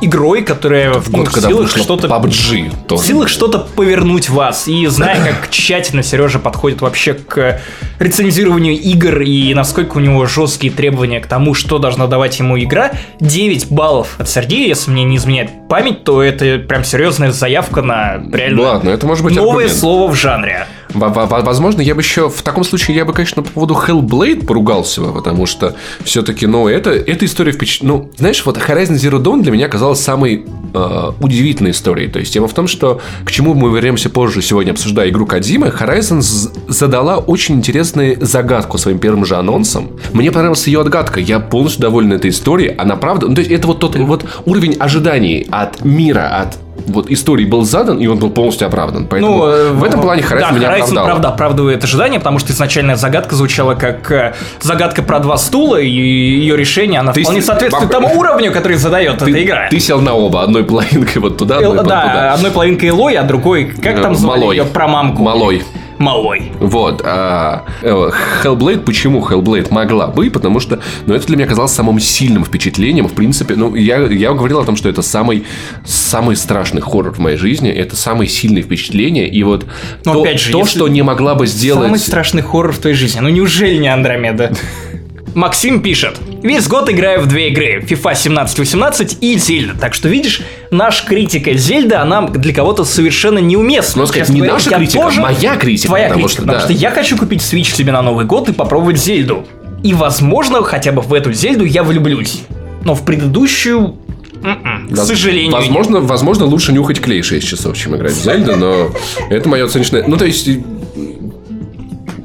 игрой, которая в, Год, ну, в когда силах что-то PUBG. в тоже. силах что-то повернуть вас. И зная, как тщательно Сережа подходит вообще к рецензированию игр и насколько у него жесткие требования к тому, что должна давать ему игра, 9 баллов от Сергея, если мне не изменяет память, то это прям серьезная заявка на реально Ладно, это может быть новое аргумент. слово в жанре. Во- во- во- Возможно, я бы еще в таком случае я бы, конечно, по поводу Hellblade поругался бы, потому что все-таки, ну, это, эта история впечатляет. Ну, знаешь, вот Horizon Zero Dawn для меня оказалась самой э, удивительной историей. То есть тема в том, что к чему мы вернемся позже сегодня, обсуждая игру Кадзимы, Horizon задала очень интересную загадку своим первым же анонсом. Мне понравилась ее отгадка. Я полностью доволен этой историей. Она правда... Ну, то есть это вот тот вот уровень ожиданий от мира, от вот истории был задан, и он был полностью оправдан. Поэтому э, в этом плане Horizon да, меня Horizon, оправдал. правда, оправдывает ожидания, потому что изначальная загадка звучала как э, загадка про два стула, и ее решение, она Ты вполне с- соответствует баб- тому уровню, который задает Ты, эта игра. ты сел на оба, одной половинкой вот туда, одной да, туда. одной половинкой Элой, а другой, как там Э, звали Малой. ее про мамку? Малой. Малой. Вот. А э, Hellblade, почему Hellblade могла бы? Потому что, ну, это для меня казалось самым сильным впечатлением. В принципе, ну, я, я говорил о том, что это самый, самый страшный хоррор в моей жизни. Это самые сильные впечатления. И вот Но то, опять же, то что не могла бы сделать... Самый страшный хоррор в твоей жизни. Ну неужели не Андромеда? Максим пишет. Весь год играю в две игры. FIFA 17-18 и Зельда. Так что, видишь, наша критика Зельды, она для кого-то совершенно неуместна. Ну, сказать, не говоря, наша критика, а тоже- моя критика, Твоя потому критика, что, потому да. что я хочу купить Switch себе на Новый год и попробовать Зельду. И, возможно, хотя бы в эту Зельду я влюблюсь. Но в предыдущую... м-м, К сожалению. нет. Возможно, возможно, лучше нюхать клей 6 часов, чем играть в Зельду, но это мое оценочное... Ну, то есть...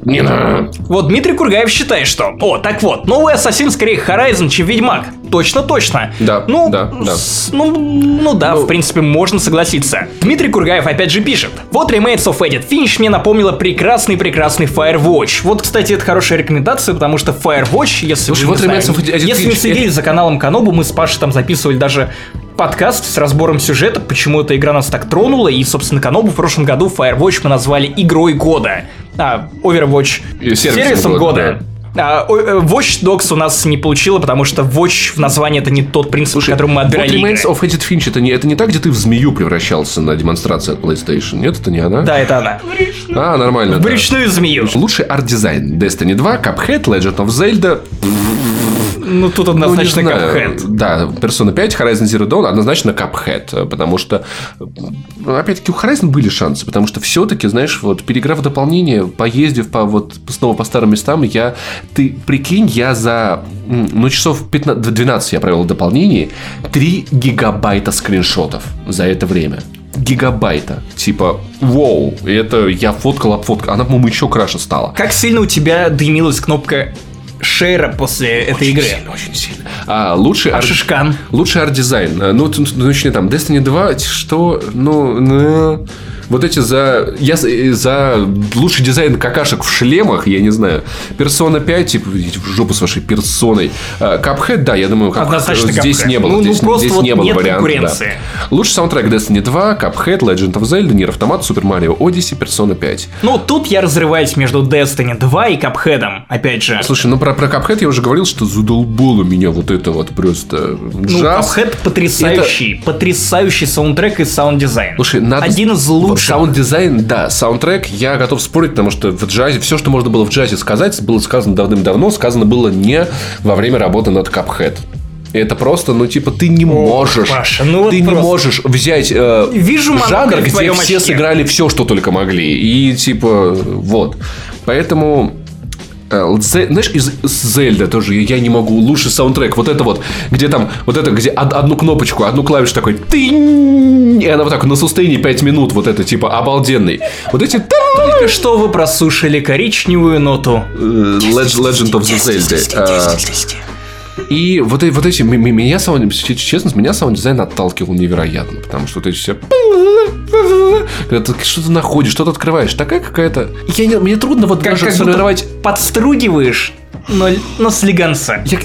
Не надо. Вот Дмитрий Кургаев считает, что... О, так вот, новый Ассасин скорее Horizon, чем Ведьмак. Точно, точно. Да, ну, да, да. с- ну, ну да, в принципе, можно согласиться. Дмитрий Кургаев опять же пишет. Вот Remains of Edit Finish мне напомнила прекрасный-прекрасный Firewatch. Вот, кстати, это хорошая рекомендация, потому что Firewatch, если Слушай, вы вот не Edit если не следили за каналом Канобу, мы с Пашей там записывали даже подкаст с разбором сюжета, почему эта игра нас так тронула, и, собственно, Канобу в прошлом году Firewatch мы назвали игрой года. А, Overwatch И сервисом сервисом года, года. А, э, Watch Dogs у нас не получило, потому что Watch в названии это не тот принцип, по которому мы отбирали игры. Remains of Edith Finch, это не, это не так, где ты в змею превращался на демонстрации от PlayStation. Нет, это не она? Да, это она. А, нормально. В да. брючную змею. Лучший арт-дизайн. Destiny 2, Cuphead, Legend of Zelda. Ну, тут Ну, однозначно знаю. Cuphead. Да, Persona 5, Horizon Zero Dawn, однозначно Cuphead. Потому что, ну, опять-таки, у Horizon были шансы. Потому что все-таки, знаешь, вот переиграв дополнение, поездив по, вот, снова по старым местам, я... Ты прикинь, я за... Ну, часов 15, 12 я провел в дополнении. 3 гигабайта скриншотов за это время. Гигабайта. Типа, вау, это я фоткал, обфоткал. Она, по-моему, еще краше стала. Как сильно у тебя дымилась кнопка шейра после этой Очень игры? сильно, очень сильно. А, лучший А арт- Шишкан? Лучший арт-дизайн. Ну, т- ну, точнее, там, Destiny 2, что, ну, ну, вот эти за, я за- за лучший дизайн какашек в шлемах, я не знаю. Persona 5, типа, идите в жопу с вашей персоной. Cuphead, да, я думаю, Cuphead Однозначно здесь Cuphead. не было. Ну, ну, здесь, просто здесь вот не было варианта, конкуренции. да. Лучший саундтрек Destiny 2, Cuphead, Legend of Zelda, Nier Automata, Super Mario Odyssey, Persona 5. Ну, тут я разрываюсь между Destiny 2 и Cuphead. Опять же. Слушай, ну про, про Cuphead я уже говорил, что задолбало меня вот это вот просто Ну. Cuphead потрясающий, потрясающий саундтрек и саунд-дизайн. Слушай, надо... Один из лучших. Саунд-дизайн, да, саундтрек, я готов спорить, потому что в джазе, все, что можно было в джазе сказать, было сказано давным-давно, сказано было не во время работы над Cuphead. Это просто, ну, типа, ты не можешь. Паша, ну вот ты не просто. можешь взять э, Вижу жанр, где все очке. сыграли все, что только могли. И типа, вот. Поэтому. Э, Знаешь, из Зельда тоже я не могу. Лучший саундтрек. Вот это вот, где там, вот это, где од- одну кнопочку, одну клавишу такой. Тынь, и она вот так на сустейне 5 минут. Вот это типа обалденный. Вот эти Только что вы прослушали коричневую ноту. э, Leg- Legend of the Zelda. И вот, эти- вот эти, меня саунд, честно, меня саунд-дизайн отталкивал невероятно, потому что вот эти все... Когда ты что-то находишь, что-то открываешь, такая какая-то... Я не, мне трудно вот Как, даже как сформировать... подстругиваешь, но, но слегонца. Я-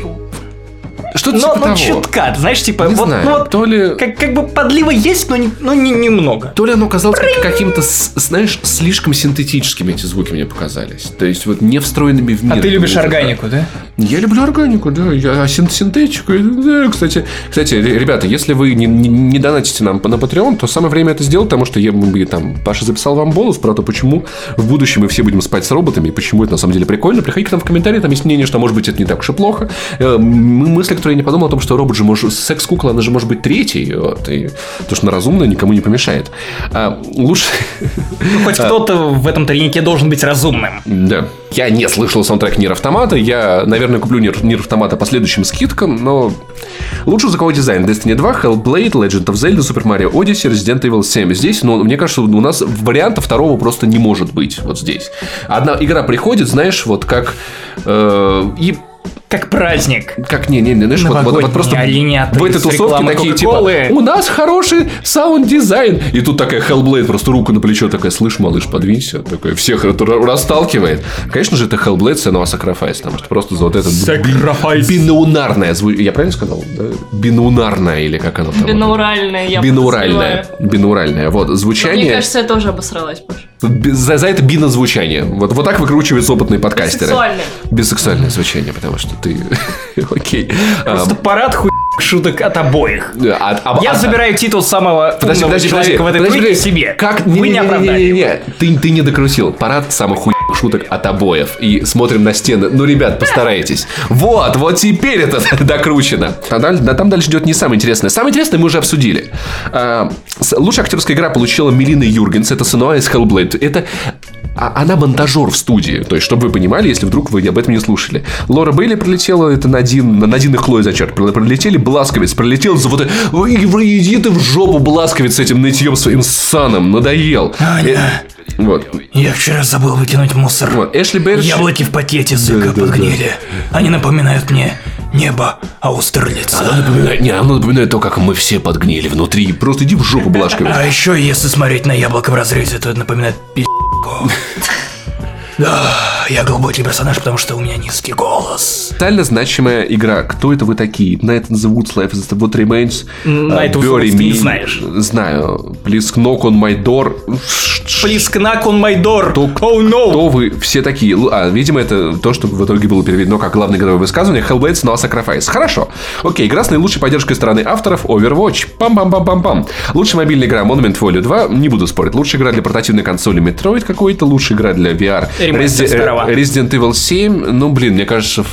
Что-то Но, типа но того. чутка, знаешь, типа, Не вот, знаю, ну вот то ли... как, как бы подлива есть, но, не, но не, немного. То ли оно казалось как- каким-то, знаешь, слишком синтетическими эти звуки мне показались. То есть вот не встроенными в мир. А ты любишь музыка. органику, да? Я люблю органику, да. Я, а син- синтетику, да, кстати. Кстати, ре- ребята, если вы не, не, не донатите нам на Patreon, то самое время это сделать, потому что я бы там Паша записал вам бонус про то, почему в будущем мы все будем спать с роботами, и почему это на самом деле прикольно. Приходите к нам в комментарии, там есть мнение, что может быть это не так уж и плохо. Э, Мы мысли, которой я не подумал о том, что робот же может... Секс-кукла, она же может быть третьей. Вот, и, потому что она разумная, никому не помешает. А, лучше... Ну, хоть кто-то в этом тройнике должен быть разумным. Да. Я не слышал саундтрек Нир Автомата. Я, наверное, куплю Нир, Нир Автомата по следующим скидкам, но... Лучший звуковой дизайн Destiny 2, Hellblade, Legend of Zelda, Super Mario Odyssey, Resident Evil 7. Здесь, ну, мне кажется, у нас варианта второго просто не может быть вот здесь. Одна игра приходит, знаешь, вот как... Э, и как праздник. Как не, не, не, знаешь, вот, вот, вот просто в этой тусовке такие типа, у нас хороший саунд-дизайн. И тут такая Hellblade просто руку на плечо такая, слышь, малыш, подвинься. Такой, всех расталкивает. Конечно же, это Hellblade Senua Sacrifice, потому что просто за вот это бинаунарное звучание. Я правильно сказал? Да? Бинаунарное или как оно там? Бинауральное, я Бинауральное. Бинауральное. Вот, звучание. Мне кажется, я тоже обосралась, Паш. За, за это бинозвучание. Вот, вот так выкручиваются опытные подкастеры. Бисексуальное. Бисексуальное звучание, потому что ты... Окей. Просто парад хуй шуток от обоих. А- а- Я а- забираю титул самого Подожди, умного подожди, человека подожди. в этой Подожди, себе. Как? Вы Не, не не, не, оправдали. не, не, Ты, ты не докрутил. Парад самых хуй шуток от обоев. И смотрим на стены. Ну, ребят, постарайтесь. Вот, вот теперь это докручено. А даль- да, там дальше идет не самое интересное. Самое интересное мы уже обсудили. А, лучшая актерская игра получила Мелина Юргенс. Это Сынуа из Hellblade. Это а- она монтажер в студии. То есть, чтобы вы понимали, если вдруг вы об этом не слушали. Лора Бейли прилетела, это Надин, Надин и Хлоя зачет. Прилетели, Бласковец прилетел за вот. Ой, иди ты в жопу, Бласковец, с этим нытьем своим саном. Надоел. Аня. Э, Вот. Я вчера забыл выкинуть мусор. Вот. Эшли Бердж... Яблоки в пакете сыка Да, да, подгнили. Они напоминают мне небо Аустерлица. Оно напоминает, не, оно напоминает то, как мы все подгнили внутри. Просто иди в жопу, Блашковец. А еще, если смотреть на яблоко в разрезе, то это напоминает пи***ку. Да, я глубокий персонаж, потому что у меня низкий голос. Специально значимая игра. Кто это вы такие? Night in the Woods, Life is the What Remains. Night uh, of Bury Woods ты не Me. знаешь. Знаю. Please knock on my door. Please knock on my door. Кто, Oh no. кто вы все такие? А, видимо, это то, что в итоге было переведено как главное игровое высказывание. Hellblade No Sacrifice. Хорошо. Окей, игра с наилучшей поддержкой стороны авторов Overwatch. Пам-пам-пам-пам-пам. Лучшая мобильная игра Monument Valley 2. Не буду спорить. Лучшая игра для портативной консоли Metroid какой-то. Лучшая игра для VR. Ремастер Resi- старого. э, Resident Evil 7. Ну, блин, мне кажется...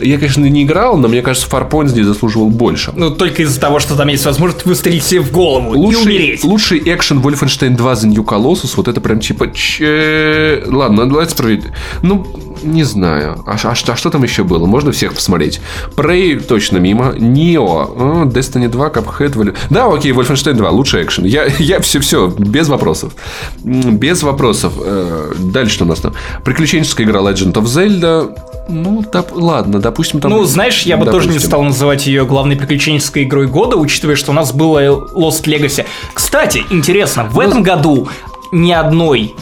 Я, конечно, не играл, но мне кажется, Farpoint здесь заслуживал больше. Ну, только из-за того, что там есть возможность выстрелить себе в голову и Лучший, умереть. лучший экшен Wolfenstein 2 The New Colossus, вот это прям типа... че- Ладно, давайте проверить. Ну, не знаю. А, а что, а что там еще было? Можно всех посмотреть. Prey точно мимо. Neo. Destiny 2, Cuphead. Vol- Да, окей, Wolfenstein 2. Лучший экшен. Я, я все, все, без вопросов. Без вопросов. Э, Дальше что у нас там? Приключенческая игра Legend of Zelda. Ну, доп- ладно, допустим, там... Ну, знаешь, я бы тоже не допустим. стал называть ее главной приключенческой игрой года, учитывая, что у нас было Lost Legacy. Кстати, интересно, в этом году ни одной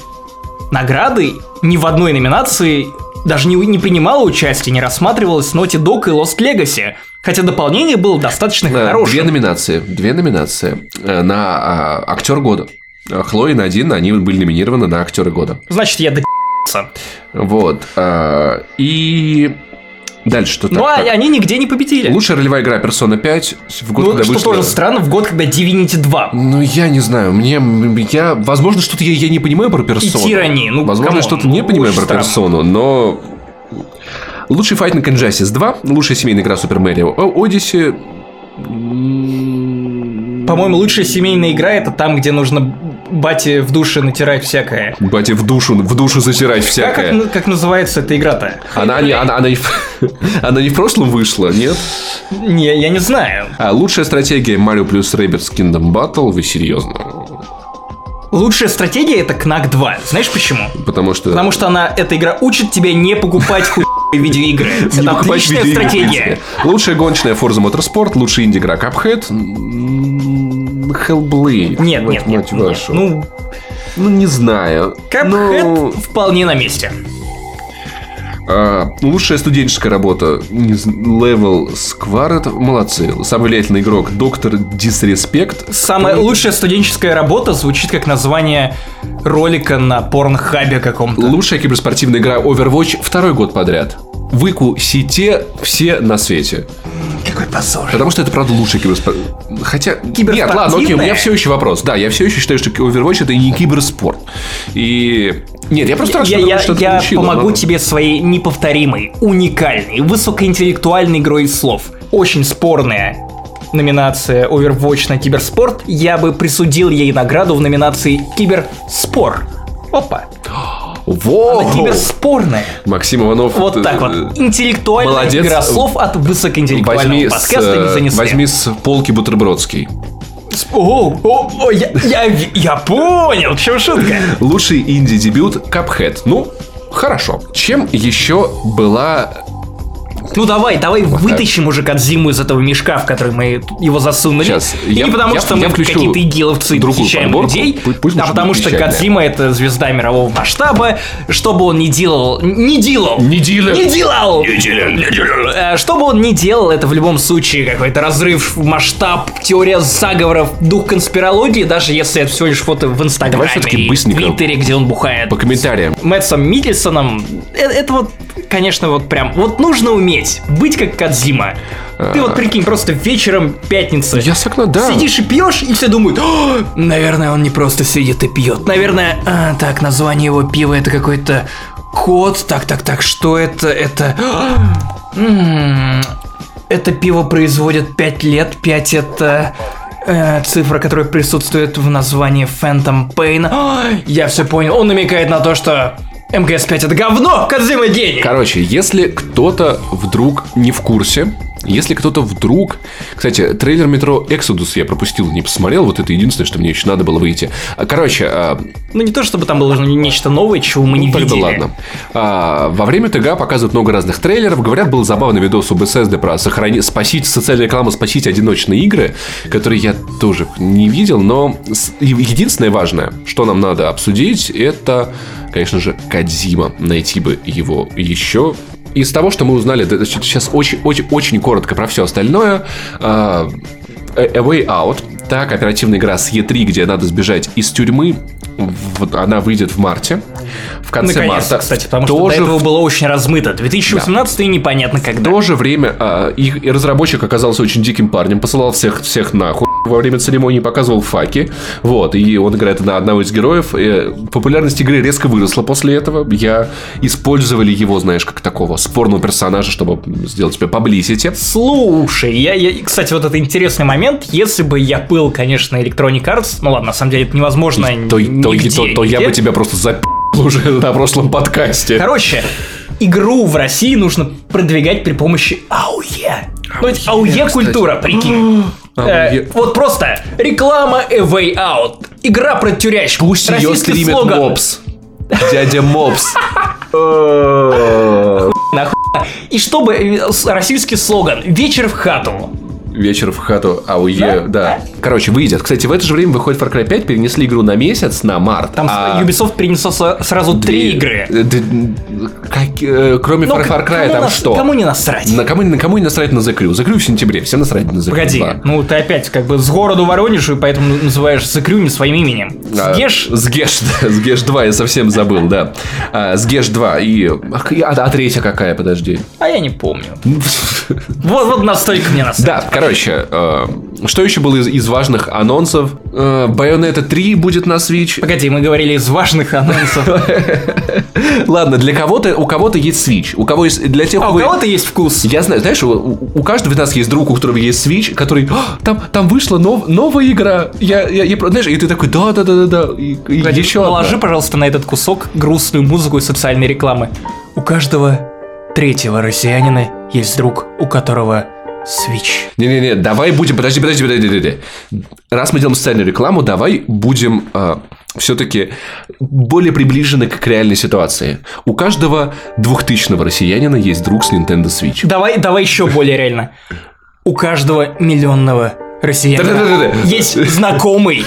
награды, ни в одной номинации даже не, не принимала участие, не рассматривалась Naughty Dog и Lost Legacy. Хотя дополнение было достаточно Да, Две хорошим. номинации. Две номинации э, на а, актер года. А Хлоя и Надин, они были номинированы на актеры года. Значит, я до Вот. а, И дальше что Ну, а они нигде не победили. Лучшая ролевая игра Persona 5 в год, Ну, когда что вышла- тоже странно, в год, когда Divinity 2. Ну, я не знаю, мне, я, возможно, что-то я, я не понимаю про персону. Tyranny, ну, Возможно, come on, что-то не ну, понимаю очень про персону, но... Лучший файтинг Injustice 2, лучшая семейная игра Super Mario Odyssey... По-моему, лучшая семейная игра это там, где нужно бате в душе натирать всякое. Батя в душу, в душу затирать А как, всякое. как называется эта игра-то? Она, не, она, она, она не в прошлом вышла, нет? Не, я не знаю. А лучшая стратегия Mario плюс Rabbids Kingdom Battle, вы серьезно? Лучшая стратегия это Knack 2. Знаешь почему? Потому что... Потому что она, эта игра учит тебя не покупать хуй видеоигры. Это отличная стратегия. Лучшая гоночная Forza Motorsport, лучшая инди-игра Cuphead, Hellblade. Нет, нет, нет. Ну, Ну, не знаю. Cuphead Ну, вполне на месте. А, лучшая студенческая работа Level Squared. Молодцы. Самый влиятельный игрок Доктор Disrespect. Самая лучшая студенческая работа звучит как название ролика на порнхабе каком-то. Лучшая киберспортивная игра Overwatch второй год подряд. Выкусите все на свете. Какой позор. Потому что это, правда, лучший киберспорт. Хотя... Нет, ладно, окей, у меня все еще вопрос. Да, я все еще считаю, что Overwatch это не киберспорт. И... Нет, я просто рад, Я, что я- что-то я получило, помогу но- тебе своей неповторимой, уникальной, высокоинтеллектуальной игрой слов. очень спорная номинация Overwatch на киберспорт, я бы присудил ей награду в номинации Киберспор. Опа. Во! Киберспорная. Максим Иванов. Вот э, так вот. Интеллектуальная молодец. игра слов от высокоинтеллектуального Возьми с, подкаста не э, занесли. возьми с полки бутербродский. О, о, о, я, я, я понял, в чем шутка. Лучший инди-дебют Cuphead. Ну, хорошо. Чем еще была... Ну давай, давай вытащим уже Кадзиму из этого мешка, в который мы его засунули. Сейчас, И я- не потому, я- что я мы какие-то игиловцы похищаем подборку. людей, Пусть- пусть а потому что. Кадзима это звезда мирового масштаба, что бы он ни делал, не делал, Не делал. не делал, Э, что бы он ни делал, это в любом случае какой-то разрыв масштаб, теория заговоров, дух конспирологии, даже если это всего лишь фото в Инстаграме Давай всё-таки и в быстренько. Твиттере, где он бухает. По комментариям. Мэтсом Микельсоном, э, это, вот, конечно, вот прям, вот нужно уметь быть как Кадзима. Ты вот прикинь, просто вечером пятница. Я с окна, да. Сидишь и пьешь, и все думают, «О, наверное, он не просто сидит и пьет. Наверное, а, так, название его пива это какой-то код. Так, так, так, что это? Это... М, Это пиво производят 5 лет. 5 это... э, цифра, которая присутствует в названии Phantom Pain. А, Я все понял. Он намекает на то, что МГС-5 это говно, Кадзима гений. Короче, если кто-то вдруг не в курсе, если кто-то вдруг... Кстати, трейлер метро Exodus я пропустил, не посмотрел. Вот это единственное, что мне еще надо было выйти. А, Короче, а, Ну не то, чтобы там было нечто новое, чего мы не Ну, тогда видели. ладно. А, во время ТГ показывают много разных трейлеров. Говорят, был забавный видос у Bethesda про сохранить, спасить социальную рекламу, спасить одиночные игры, которые я тоже не видел. Но единственное важное, что нам надо обсудить, это, конечно же, Кадзима. Найти бы его еще. Из того, что мы узнали, да, сейчас очень, очень, очень коротко про все остальное. А, A Way Out, та кооперативная игра с E3, где надо сбежать из тюрьмы, вот она выйдет в марте. В конце марта. кстати, потому В что то до этого было очень размыто. 2018 и непонятно В когда. то же время а, их и разработчик оказался очень диким парнем, посылал всех, всех нахуй во время церемонии, показывал факи. Вот, и он играет на одного из героев. И популярность игры резко выросла после этого. Я использовали его, знаешь, как такого спорного персонажа, чтобы сделать тебя поблизите. Слушай, я, я, кстати, вот это интересный момент. Если бы я был, конечно, Electronic Arts, ну ладно, на самом деле это невозможно. То, то- нигде, то- то я нигде. бы тебя просто запил уже на прошлом подкасте. Короче, игру в России нужно продвигать при помощи АУЕ. Ну, ведь АУЕ культура, Э, вот просто реклама A Way Out. Игра про тюрячку. Пусть ее стримит слоган. Мопс. Дядя Мопс. И чтобы э, российский слоган «Вечер в хату». Вечер в хату АУЕ, да. Короче, выйдет. Кстати, в это же время выходит Far Cry 5, перенесли игру на месяц, на март. Там а Ubisoft перенесла сразу три игры. э, как, э, кроме Ну, Far, Cry, там нас- что? Кому не насрать? На кому, на кому не насрать на The Crew? The Crew в сентябре, все насрать на The Crew Погоди, 2. ну ты опять как бы с городу Воронежу, и поэтому называешь Закрю не своим именем. А, Сгеш, Сгеш, да, Сгеш 2, я совсем забыл, да. А, Сгеш 2 и... ах, и- А, а третья какая, подожди. а я не помню. Вот, вот настолько мне насрать. Да, короче, э, что еще было из, из важных анонсов? Э, Bayonetta 3 будет на Switch. Погоди, мы говорили из важных анонсов. Ладно, для кого-то, у кого-то есть Switch. У кого есть, для тех, А у вы- кого-то есть вкус. Я знаю, знаешь, у, каждого из нас есть друг, у которого есть Switch, который, «А, там, там вышла нов- новая игра. Я, я, знаешь, и ты такой, да, да, да, да, да. И, Погоди, еще одна. пожалуйста, на этот кусок грустную музыку и социальной рекламы. У каждого третьего россиянина есть друг, у которого Switch. Не-не-не, давай будем, подожди, подожди, подожди, подожди. Раз мы делаем социальную рекламу, давай будем все-таки более приближены к реальной ситуации. У каждого двухтысячного россиянина есть друг с Nintendo Switch. Давай, давай еще более реально. У каждого миллионного россиянина Да-да-да-да. есть знакомый.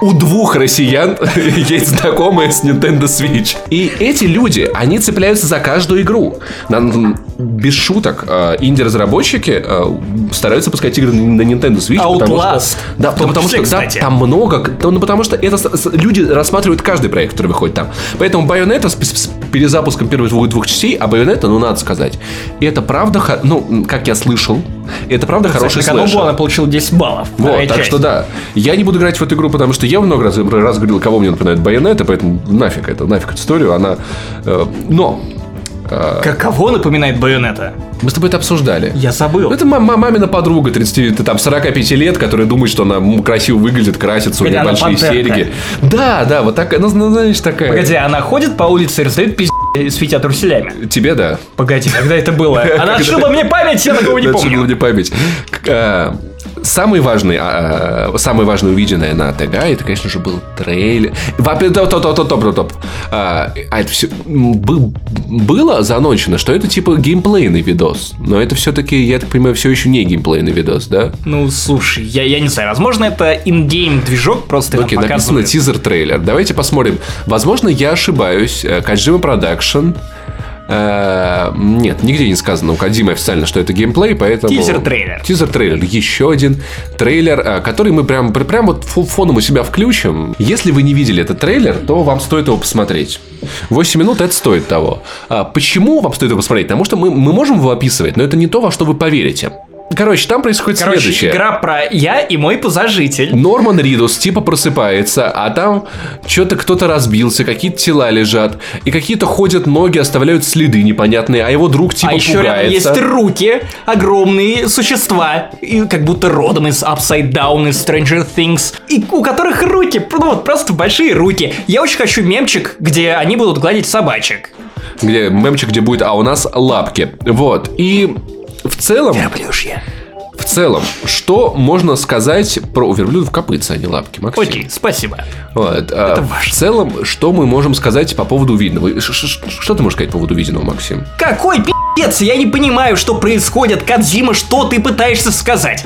У двух россиян есть знакомые с Nintendo Switch. И эти люди, они цепляются за каждую игру. Нам, без шуток, э, инди-разработчики э, стараются пускать игры на Nintendo Switch. потому что- Outlast. Да, потому что да, там много, ну, потому что это люди рассматривают каждый проект, который выходит там. Поэтому Bayonetta с, перезапуском первых двух, двух частей, а Bayonetta, ну, надо сказать, это правда, ну, как я слышал, это правда хороший На Канобу слэшер. она получила 10 баллов. Вот, так часть. что да. Я не буду играть в эту игру, потому что я много раз, раз говорил, кого мне напоминает Байонета, поэтому нафиг это, нафиг эту историю, она... э, но... э, Как кого напоминает Байонета? Мы с тобой это обсуждали. Я забыл. Ну, это ма- ма- мамина подруга 30, ты там 45 лет, которая думает, что она красиво выглядит, красится, у нее большие пантерка. серьги. Да, да, вот такая, ну, ну, знаешь, такая. Погоди, она ходит по улице и раздает пиздец, светя труселями. Тебе да. Погоди, когда это было? Она отшила мне память, я такого не помню. мне память. А, Самый важный, а, а, самое важное увиденное на ТГ, это, конечно же, был трейлер. Во- Топ, топ, топ, топ, топ. А а это все было заночено, что это типа геймплейный видос. Но это все-таки, я так понимаю, все еще не геймплейный видос, да? Ну, слушай, я, я не знаю, возможно, это ингейм движок, просто Окей, написано показывают. тизер-трейлер. Давайте посмотрим. Возможно, я ошибаюсь. Э, Kojima Production. Э, Нет, нигде не сказано у Кадзимы официально, что это геймплей, поэтому... Тизер-трейлер. Тизер-трейлер. Еще один трейлер, э, который мы прям, пр- прям вот фо- фоном у себя включим. Если вы не видели этот трейлер, то вам стоит его посмотреть. 8 минут это стоит того. А почему вам стоит его посмотреть? Потому что мы, мы можем его описывать, но это не то, во что вы поверите. Короче, там происходит Короче, следующее. игра про я и мой позажитель. Норман Ридус типа просыпается, а там что-то кто-то разбился, какие-то тела лежат, и какие-то ходят ноги, оставляют следы непонятные, а его друг типа а еще рядом пугается. есть руки, огромные существа, и как будто родом из Upside Down, из Stranger Things, и у которых руки, ну вот просто большие руки. Я очень хочу мемчик, где они будут гладить собачек. Где мемчик, где будет, а у нас лапки. Вот. И целом, Плюшья. в целом, что можно сказать про у верблюдов копытца, а не лапки, Максим? Окей, спасибо. Вот, а, Это В важно. целом, что мы можем сказать по поводу увиденного? Ш- ш- ш- Что ты можешь сказать по поводу увиденного, Максим? Какой пи***ц? Я не понимаю, что происходит. Кадзима, что ты пытаешься сказать?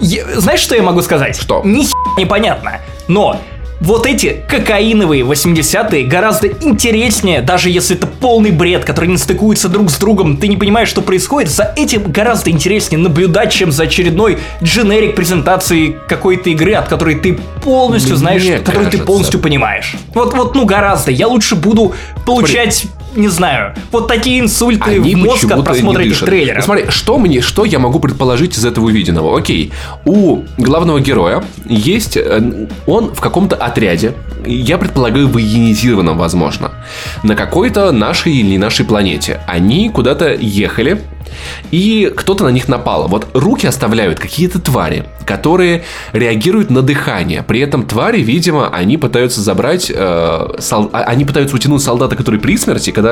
Я- знаешь, что я могу сказать? Что? Ни непонятно. Но вот эти кокаиновые 80-е гораздо интереснее, даже если это полный бред, который не стыкуется друг с другом, ты не понимаешь, что происходит, за этим гораздо интереснее наблюдать, чем за очередной дженерик презентации какой-то игры, от которой ты полностью Мне знаешь, которую ты кажется. полностью понимаешь. Вот, вот, ну, гораздо. Я лучше буду получать, не знаю, вот такие инсульты Они в мозг от просмотра этих трейлеров. Ну, смотри, что мне, что я могу предположить из этого увиденного? Окей, у главного героя есть, э, он в каком-то отряде, я предполагаю, военизированном, возможно, на какой-то нашей или не нашей планете. Они куда-то ехали, и кто-то на них напал. Вот руки оставляют какие-то твари, которые реагируют на дыхание. При этом твари, видимо, они пытаются забрать, э, сол- а- они пытаются утянуть солдата, который при смерти, когда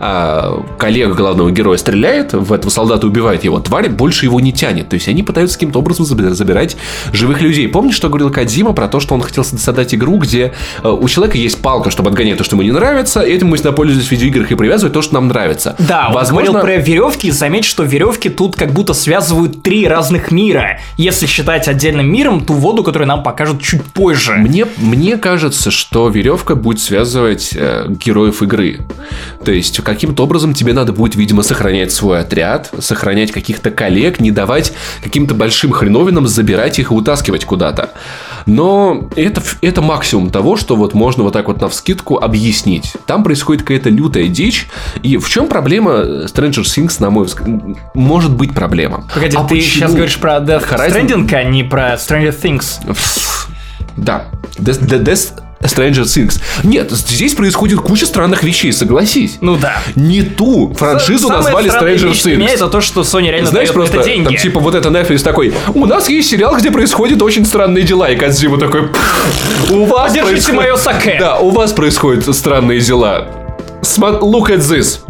э, коллега главного героя стреляет в этого солдата, убивает его, тварь больше его не тянет. То есть они пытаются каким-то образом заби- забирать живых людей. Помнишь, что говорил Кадзима про то, что он хотел создать игру, где э, у человека есть палка, чтобы отгонять то, что ему не нравится, и этим мы всегда пользуемся в видеоиграх и привязывать то, что нам нравится. Да, он говорил про веревки, и заметь, что веревки тут как будто связывают три разных мира. Если считать отдельным миром ту воду, которую нам покажут чуть позже. Мне, мне кажется, что веревка будет связывать э, героев игры. То есть, каким-то образом тебе надо будет, видимо, сохранять свой отряд, сохранять каких-то коллег, не давать каким-то большим хреновинам забирать их и утаскивать куда-то. Но это, это максимум того, что вот можно вот так вот навскидку объяснить. Там происходит какая-то лютая дичь. И в чем проблема Stranger Things, на мой взгляд? Может быть проблема. Погоди, А ты почему? сейчас говоришь про Death Horizon- Stranding, а не про Stranger Things. Да. Death- Death Stranger Things. Нет, здесь происходит куча странных вещей, согласись. Ну да. Не ту франшизу Самая назвали Stranger для меня Things. это то, что Sony реально Знаешь, просто это деньги. там типа вот это Netflix такой, у нас есть сериал, где происходят очень странные дела, и Кадзима такой, «Пф, у вас Держите происходит- мое саке. Да, у вас происходят странные дела. Look at this.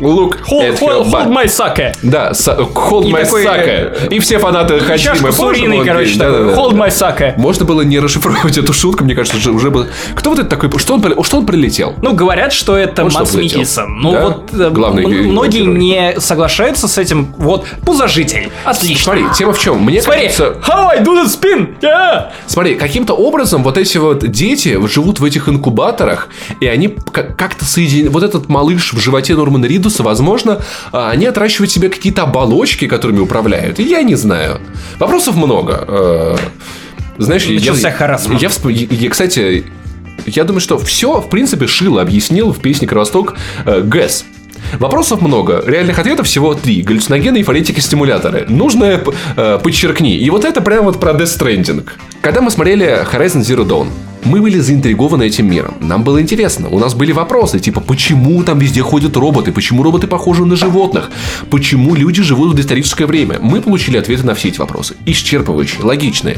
Look Hold, hold, hold my sake. Да, hold И my такой, sake. И все фанаты Хаджимы. Чашку с помнишь, уриной, был короче, гей? такой. Да-да-да. Hold my sake. Можно было не расшифровывать эту шутку, мне кажется, уже, уже бы... Кто вот это такой? Что он, что он прилетел? Ну, говорят, что это Он что, Макс полетел? Микельсон. Ну, Да? вот э, Главный м- герой. многие не соглашаются с этим. Вот, пузожитель. Отлично. Смотри, тема в чем? Мне Смотри, кажется... how I do the spin, yeah! Смотри, каким-то образом вот эти вот дети живут в этих инкубаторах, и они как- как-то соединены... Вот этот малыш в животе Нормана Ридуса, возможно, а, они отращивают себе какие-то оболочки, которыми управляют. Я не знаю. Вопросов много. Э, Знаешь, я- Начался я, всп- я- кстати, я думаю, что все, в принципе, Шило объяснил в песне «Кровосток» э, ГЭС. Вопросов много, реальных ответов всего три. Галлюциногены и фонетики-стимуляторы. Нужное э, подчеркни. И вот это прямо вот про Death Stranding. Когда мы смотрели Horizon Zero Dawn, Мы были заинтригованы этим миром. Нам было интересно. У нас были вопросы, типа, почему там везде ходят роботы? Почему роботы похожи на животных? Почему люди живут в доисторическое время? Мы получили ответы на все эти вопросы. Исчерпывающие, логичные.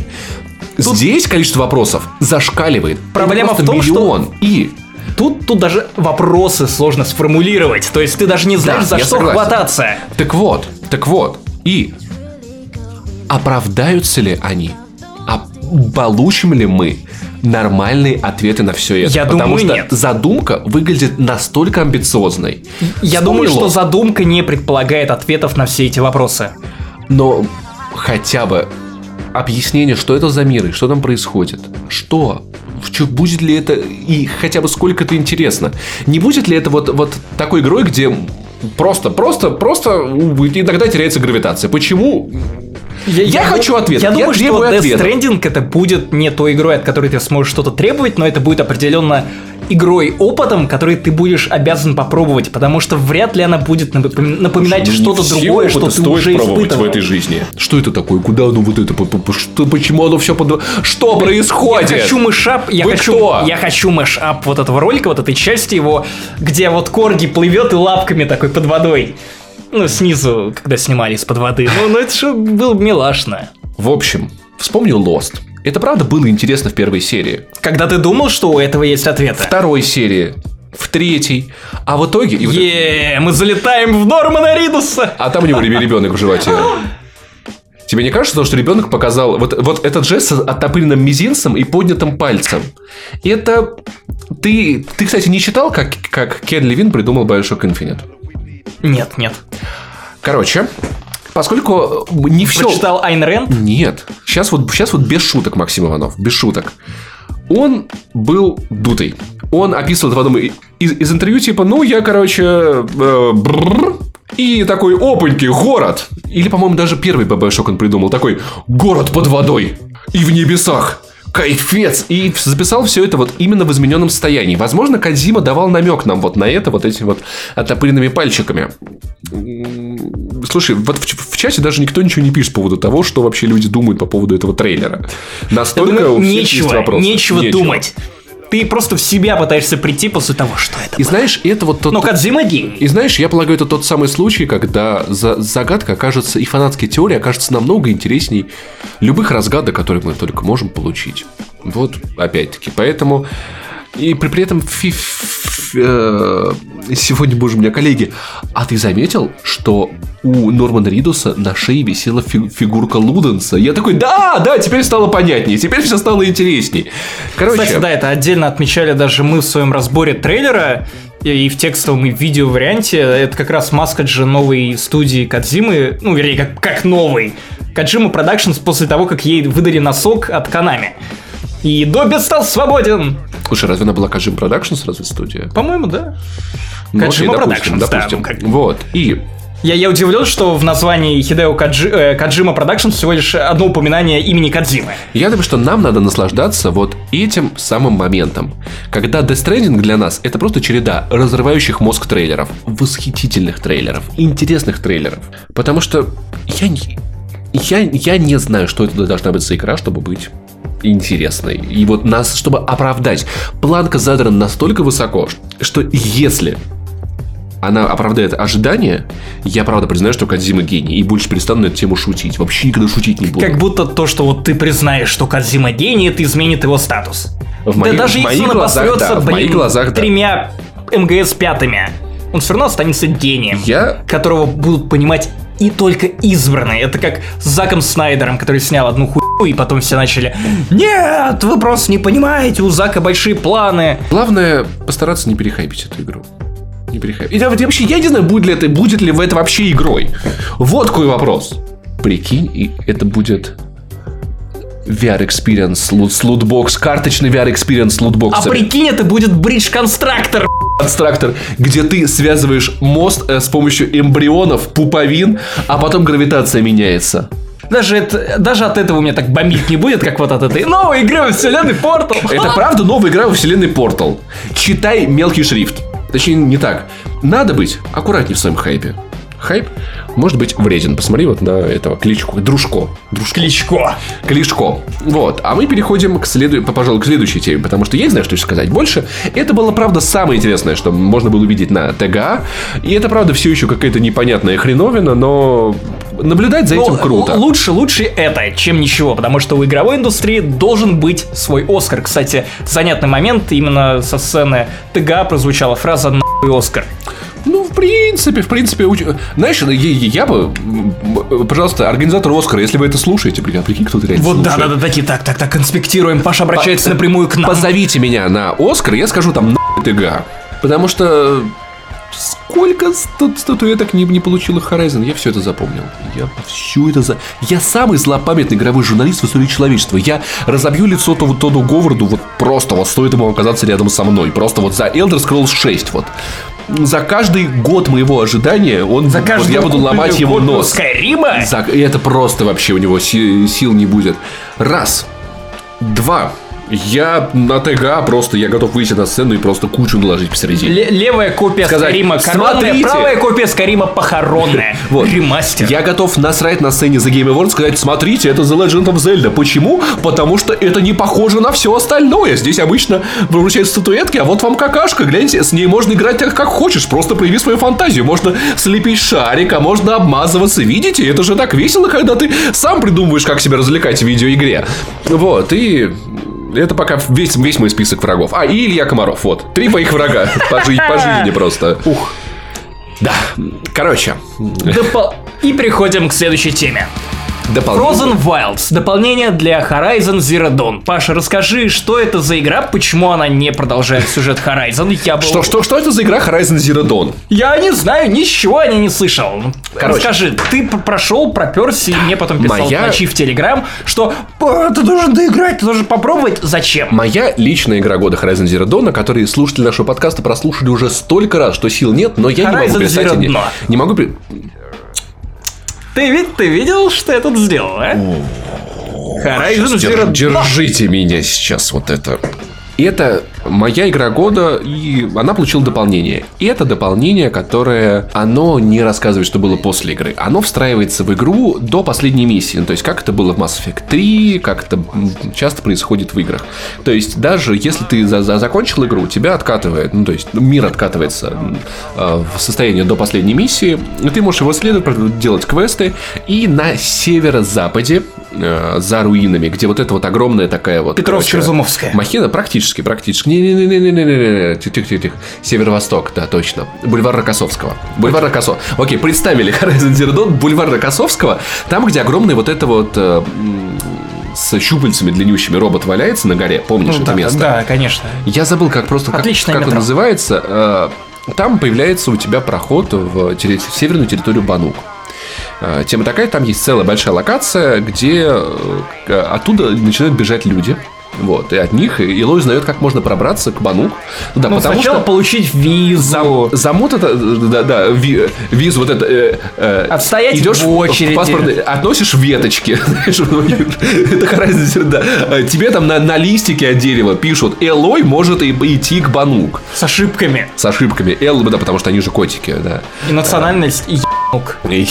Здесь количество вопросов зашкаливает. Проблема в том, что- миллион. И Тут, тут даже вопросы сложно сформулировать. То есть ты даже не знаешь, Да, за что согласен. хвататься. Так вот, так вот. И оправдаются ли они? А получим ли мы нормальные ответы на все это? Я Потому думаю, что нет. задумка выглядит настолько амбициозной. Я Вспомни думаю, что задумка не предполагает ответов на все эти вопросы. Но хотя бы объяснение, что это за мир и что там происходит. Что? Чё- будет ли это и хотя бы сколько это интересно? Не будет ли это вот, вот такой игрой, где просто, просто, просто иногда теряется гравитация? Почему? Я хочу ответ. Я, Я думаю, что Death ответа. Stranding это будет не той игрой, от которой ты сможешь что-то требовать, но это будет определенно игрой опытом, который ты будешь обязан попробовать, потому что вряд ли она будет напоми- напоминать Ну, не что-то другое, что ты стоит уже пробовать испытывал. в этой жизни. Что это такое? Куда оно вот это? Что, почему оно все под... Что происходит? Я хочу мышап, я Вы хочу, кто? я хочу мышап вот этого ролика, вот этой части его, где вот Корги плывет и лапками такой под водой. Ну, снизу, когда снимали из-под воды. Ну, ну это же было милашно. В общем, вспомнил Lost. Это правда было интересно в первой серии. Когда ты думал, что у этого есть ответы. второй серии, в третьей, а в итоге... и вот- Е, мы залетаем в Нормана Ридуса. А там у него ребенок в животе. Тебе не кажется, что ребенок показал вот, вот этот жест с оттопыренным мизинцем и поднятым пальцем? Это... Ты, ты, кстати, не читал, как, как Кен Левин придумал Bioshock Infinite? Нет, нет. Короче, поскольку не все... Прочитал Айн Рэнд? Нет. Сейчас вот, сейчас вот без шуток, Максим Иванов, без шуток. Он был дутый. Он описывал и- из, из интервью, типа, ну, я, короче, э, бррр, и такой, опаньки, город. Или, по-моему, даже первый Bioshock он придумал. Такой, город под водой и в небесах. Кайфец! И записал все это вот именно в измененном состоянии. Возможно, Кадзима давал намек нам вот на это вот этими вот оттопыренными пальчиками. Слушай, вот в, в чате даже никто ничего не пишет по поводу того, что вообще люди думают по поводу этого трейлера. Я Настолько думаю, у всех нечего, есть вопросы. нечего думать. Ты просто в себя пытаешься прийти после того, что это И было. знаешь, это вот тот... Но Кадзима гений. И знаешь, я полагаю, это тот самый случай, когда за- загадка окажется, и фанатская теория окажется намного интересней любых разгадок, которые мы только можем получить. Вот, опять-таки. Поэтому... И при, при этом фи- ф- э, сегодня, боже, у меня коллеги, а ты заметил, что у Нормана Ридуса на шее висела фи- фигурка Луденса? Я такой, да, да, теперь стало понятнее, теперь все стало интересней. Короче, Кстати, да, это отдельно отмечали даже мы в своем разборе трейлера и в текстовом и в видео варианте. Это как раз маска же новой студии Кадзимы, ну, вернее, как, как новый. Каджима Productions после того, как ей выдали носок от Канами. И Добби стал свободен. слушай, разве она была Kajim Productions, разве студия? По-моему, да. Ну, Productions, допустим, да, как- Вот, и Я, я удивлен, что в названии Хидео Каджи, э, Каджима Productions всего лишь одно упоминание имени Кадзимы. Я думаю, что нам надо наслаждаться вот этим самым моментом. Когда Death Stranding для нас это просто череда разрывающих мозг трейлеров, восхитительных трейлеров, интересных трейлеров. Потому что я не, я, я не знаю, что это должна быть за игра, чтобы быть интересной. И вот нас, чтобы оправдать, планка задрана настолько высоко, что если она оправдает ожидания, я правда признаю, что Кадзима гений, и больше перестану на эту тему шутить. Вообще никогда шутить не буду. Как будто то, что вот ты признаешь, что Кадзима гений, это изменит его статус. В да моих- даже в моих если он глазах, да, в блин, моих глазах, да. тремя МГС пятыми, он все равно останется гением, Я которого будут понимать и только избранные. Это как с Заком Снайдером, который снял одну хуйню, и потом все начали «Нет, вы просто не понимаете, у Зака большие планы». Главное постараться не перехайпить эту игру. Не перехайпить. Я вообще, я не знаю, будет ли это, будет ли в это вообще игрой. Вот какой вопрос. Прикинь, и это будет VR Experience с лут- с лутбокс, карточный VR Experience с А лутбоксами. прикинь, это будет Бридж Констрактор. Абстрактор, где ты связываешь мост э, с помощью эмбрионов, пуповин, а потом гравитация меняется. Даже, это, даже от этого у меня так бомбить не будет, как вот от этой новой игры во вселенной Портал. Это правда новая игра во вселенной Portal. Читай мелкий шрифт. Точнее, не так. Надо быть аккуратнее в своем хайпе. Хайп может быть вреден. Посмотри вот на этого Кличко. Дружко. Дружко. Кличко. Кличко. Вот. А мы переходим к, следу... пожалуй, к следующей теме, потому что я не знаю, что еще сказать больше. Это было, правда, самое интересное, что можно было увидеть на ТГА. И это, правда, все еще какая-то непонятная хреновина, но наблюдать за этим Ну, круто. л- Лучше, лучше это, чем ничего, потому что у игровой индустрии должен быть свой Оскар. Кстати, занятный момент, именно со сцены ТГА прозвучала фраза «нахуй Оскар». Ну, в принципе, в принципе, уч- знаешь, я, я- бы, пожалуйста, организатор Оскара, если вы это слушаете, прикинь, прикинь, кто-то реально Вот да, слушает. да, да, такие, так, так, так, конспектируем. Паша обращается напрямую к нам. Позовите меня на Оскар, я скажу там на ТГ. Потому что сколько сту- статуэток не, не получила Horizon, я все это запомнил. Я все это за... Я самый злопамятный игровой журналист в истории человечества. Я разобью лицо Тоду, Тоду Говарду вот просто, вот стоит ему оказаться рядом со мной. Просто вот за Elder Scrolls 6 вот. За каждый год моего ожидания он, За вот я буду ломать копию нос. Скайрима? За- И это просто вообще у него си- сил не будет. Раз. Два. Я на ТГА просто, я готов выйти на сцену и просто кучу наложить посередине. Ле- левая копия Сказать, Скарима коронная, «Смотрите!» правая копия Скарима похоронная. Вот. Ремастер. Я готов насрать на сцене The Game Awards, сказать, смотрите, это The Legend of Zelda. Почему? Потому что это не похоже на все остальное. Здесь обычно вручают статуэтки, а вот вам какашка, гляньте, с ней можно играть так, как хочешь, просто прояви свою фантазию. Можно слепить шарик, а можно обмазываться. Видите, это же так весело, когда ты сам придумываешь, как себя развлекать в видеоигре. Вот, и это пока весь, весь мой список врагов. А, и Илья Комаров, вот. Три моих врага по, жи- по жизни просто. Ух. Да, короче, И переходим к следующей теме. Дополнение. Frozen Wilds. Дополнение для Horizon Zero Dawn. Паша, расскажи, что это за игра, почему она не продолжает сюжет Horizon? Я был... Что, что, что это за игра Horizon Zero Dawn? Я не знаю, ничего о ней не слышал. Короче. Расскажи, ты прошел, проперся, и мне потом писал Моя- ночи в Телеграм, что «Па, ты должен доиграть, ты должен попробовать. Зачем? Моя личная игра года Horizon Zero Dawn, на которой слушатели нашего подкаста прослушали уже столько раз, что сил нет, но я не могу Horizon перестать... Zero Не, не могу... Ты, вид- ты видел, что я тут сделал, а? Horizon Zero. Держите меня сейчас вот это. Это моя игра года, и она получила дополнение. И это дополнение, которое, оно не рассказывает, что было после игры. Оно встраивается в игру до последней миссии. Ну, то есть, как это было в Mass Effect 3, как это часто происходит в играх. То есть, даже если ты за- за- закончил игру, тебя откатывает, ну, то есть, мир откатывается э, в состояние до последней миссии, и ты можешь его исследовать, про- делать квесты, и на северо-западе, э, за руинами, где вот эта вот огромная такая вот... Петровско-Разумовская. короче, Махина практически, практически. Не-не-не-не-не-не-не. Тихо-тихо-тихо. Северо-восток, да, точно. Бульвар Рокоссовского. Бульвар Рокоссовского. Окей, представили Horizon Zero Dawn, бульвар Рокоссовского. Там, где огромный вот это вот э, с щупальцами длиннющими робот валяется на горе. Помнишь это да, место? да, конечно. Я забыл, как просто как, Отличное как метро. называется. Э, Там появляется у тебя проход в, терри- в северную территорию Банук. Тема такая, там есть целая большая локация, где оттуда начинают бежать люди. Вот, и от них Илой узнает, как можно пробраться к Банук. Ну да, Ну, потому сначала что получить визу. замут это, да, да, ви- визу вот это... э, э, Отстоять идешь в очереди. паспортный- относишь веточки. Это разница, да. Э, Тебе там на, на листике от дерева пишут, Элой может и- идти к Банук. С ошибками. С ошибками. Эл, да, потому что они же котики, да. И национальность, и ебнук. И-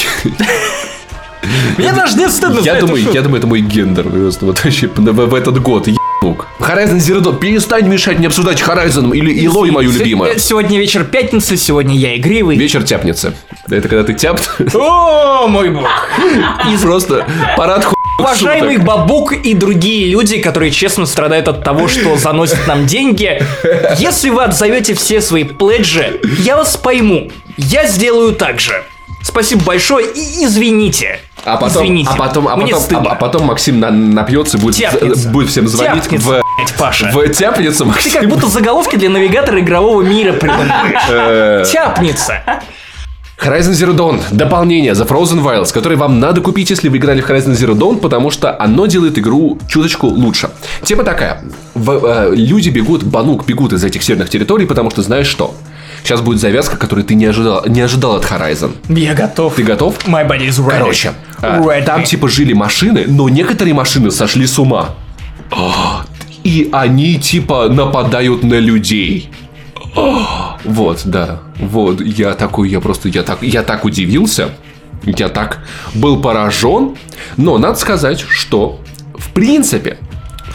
Мне даже не стыдно Я думаю, я думаю, это мой гендер. Просто вот вообще в, в этот год. Ебнук. Horizon Zero Dawn. Перестань мешать мне обсуждать Horizon или Илой мою любимую. Сегодня вечер пятницы, сегодня я игривый. Вечер тяпницы. Это когда ты тяп. О, мой бог. И просто парад ху... Уважаемый Бабук и другие люди, которые честно страдают от того, что заносят нам деньги, если вы отзовете все свои пледжи, я вас пойму. Я сделаю так же. Спасибо большое и извините. А потом, извините. а потом, а потом, стыдно. а, а потом Максим на- напьется и будет, будет всем звонить Тяпнется, в, блядь, Паша. в тяпницу Ты Максим. как будто заголовки для навигатора игрового мира придумываешь. Тяпница. Horizon Zero Dawn. Дополнение The Frozen Wilds, которое вам надо купить, если вы играли в Horizon Zero Dawn, потому что оно делает игру чуточку лучше. Тема такая. В- э, люди бегут, банук бегут из этих северных территорий, потому что знаешь что? Сейчас будет завязка, которую ты не ожидал, не ожидал от Horizon. Я готов. Ты готов? My body is ready. Короче, а, Ready. там типа жили машины, но некоторые машины сошли с ума. А, И они типа нападают на людей. А, Вот, да. Вот, я такой, я просто, я так, я так удивился. Я так был поражен. Но надо сказать, что в принципе,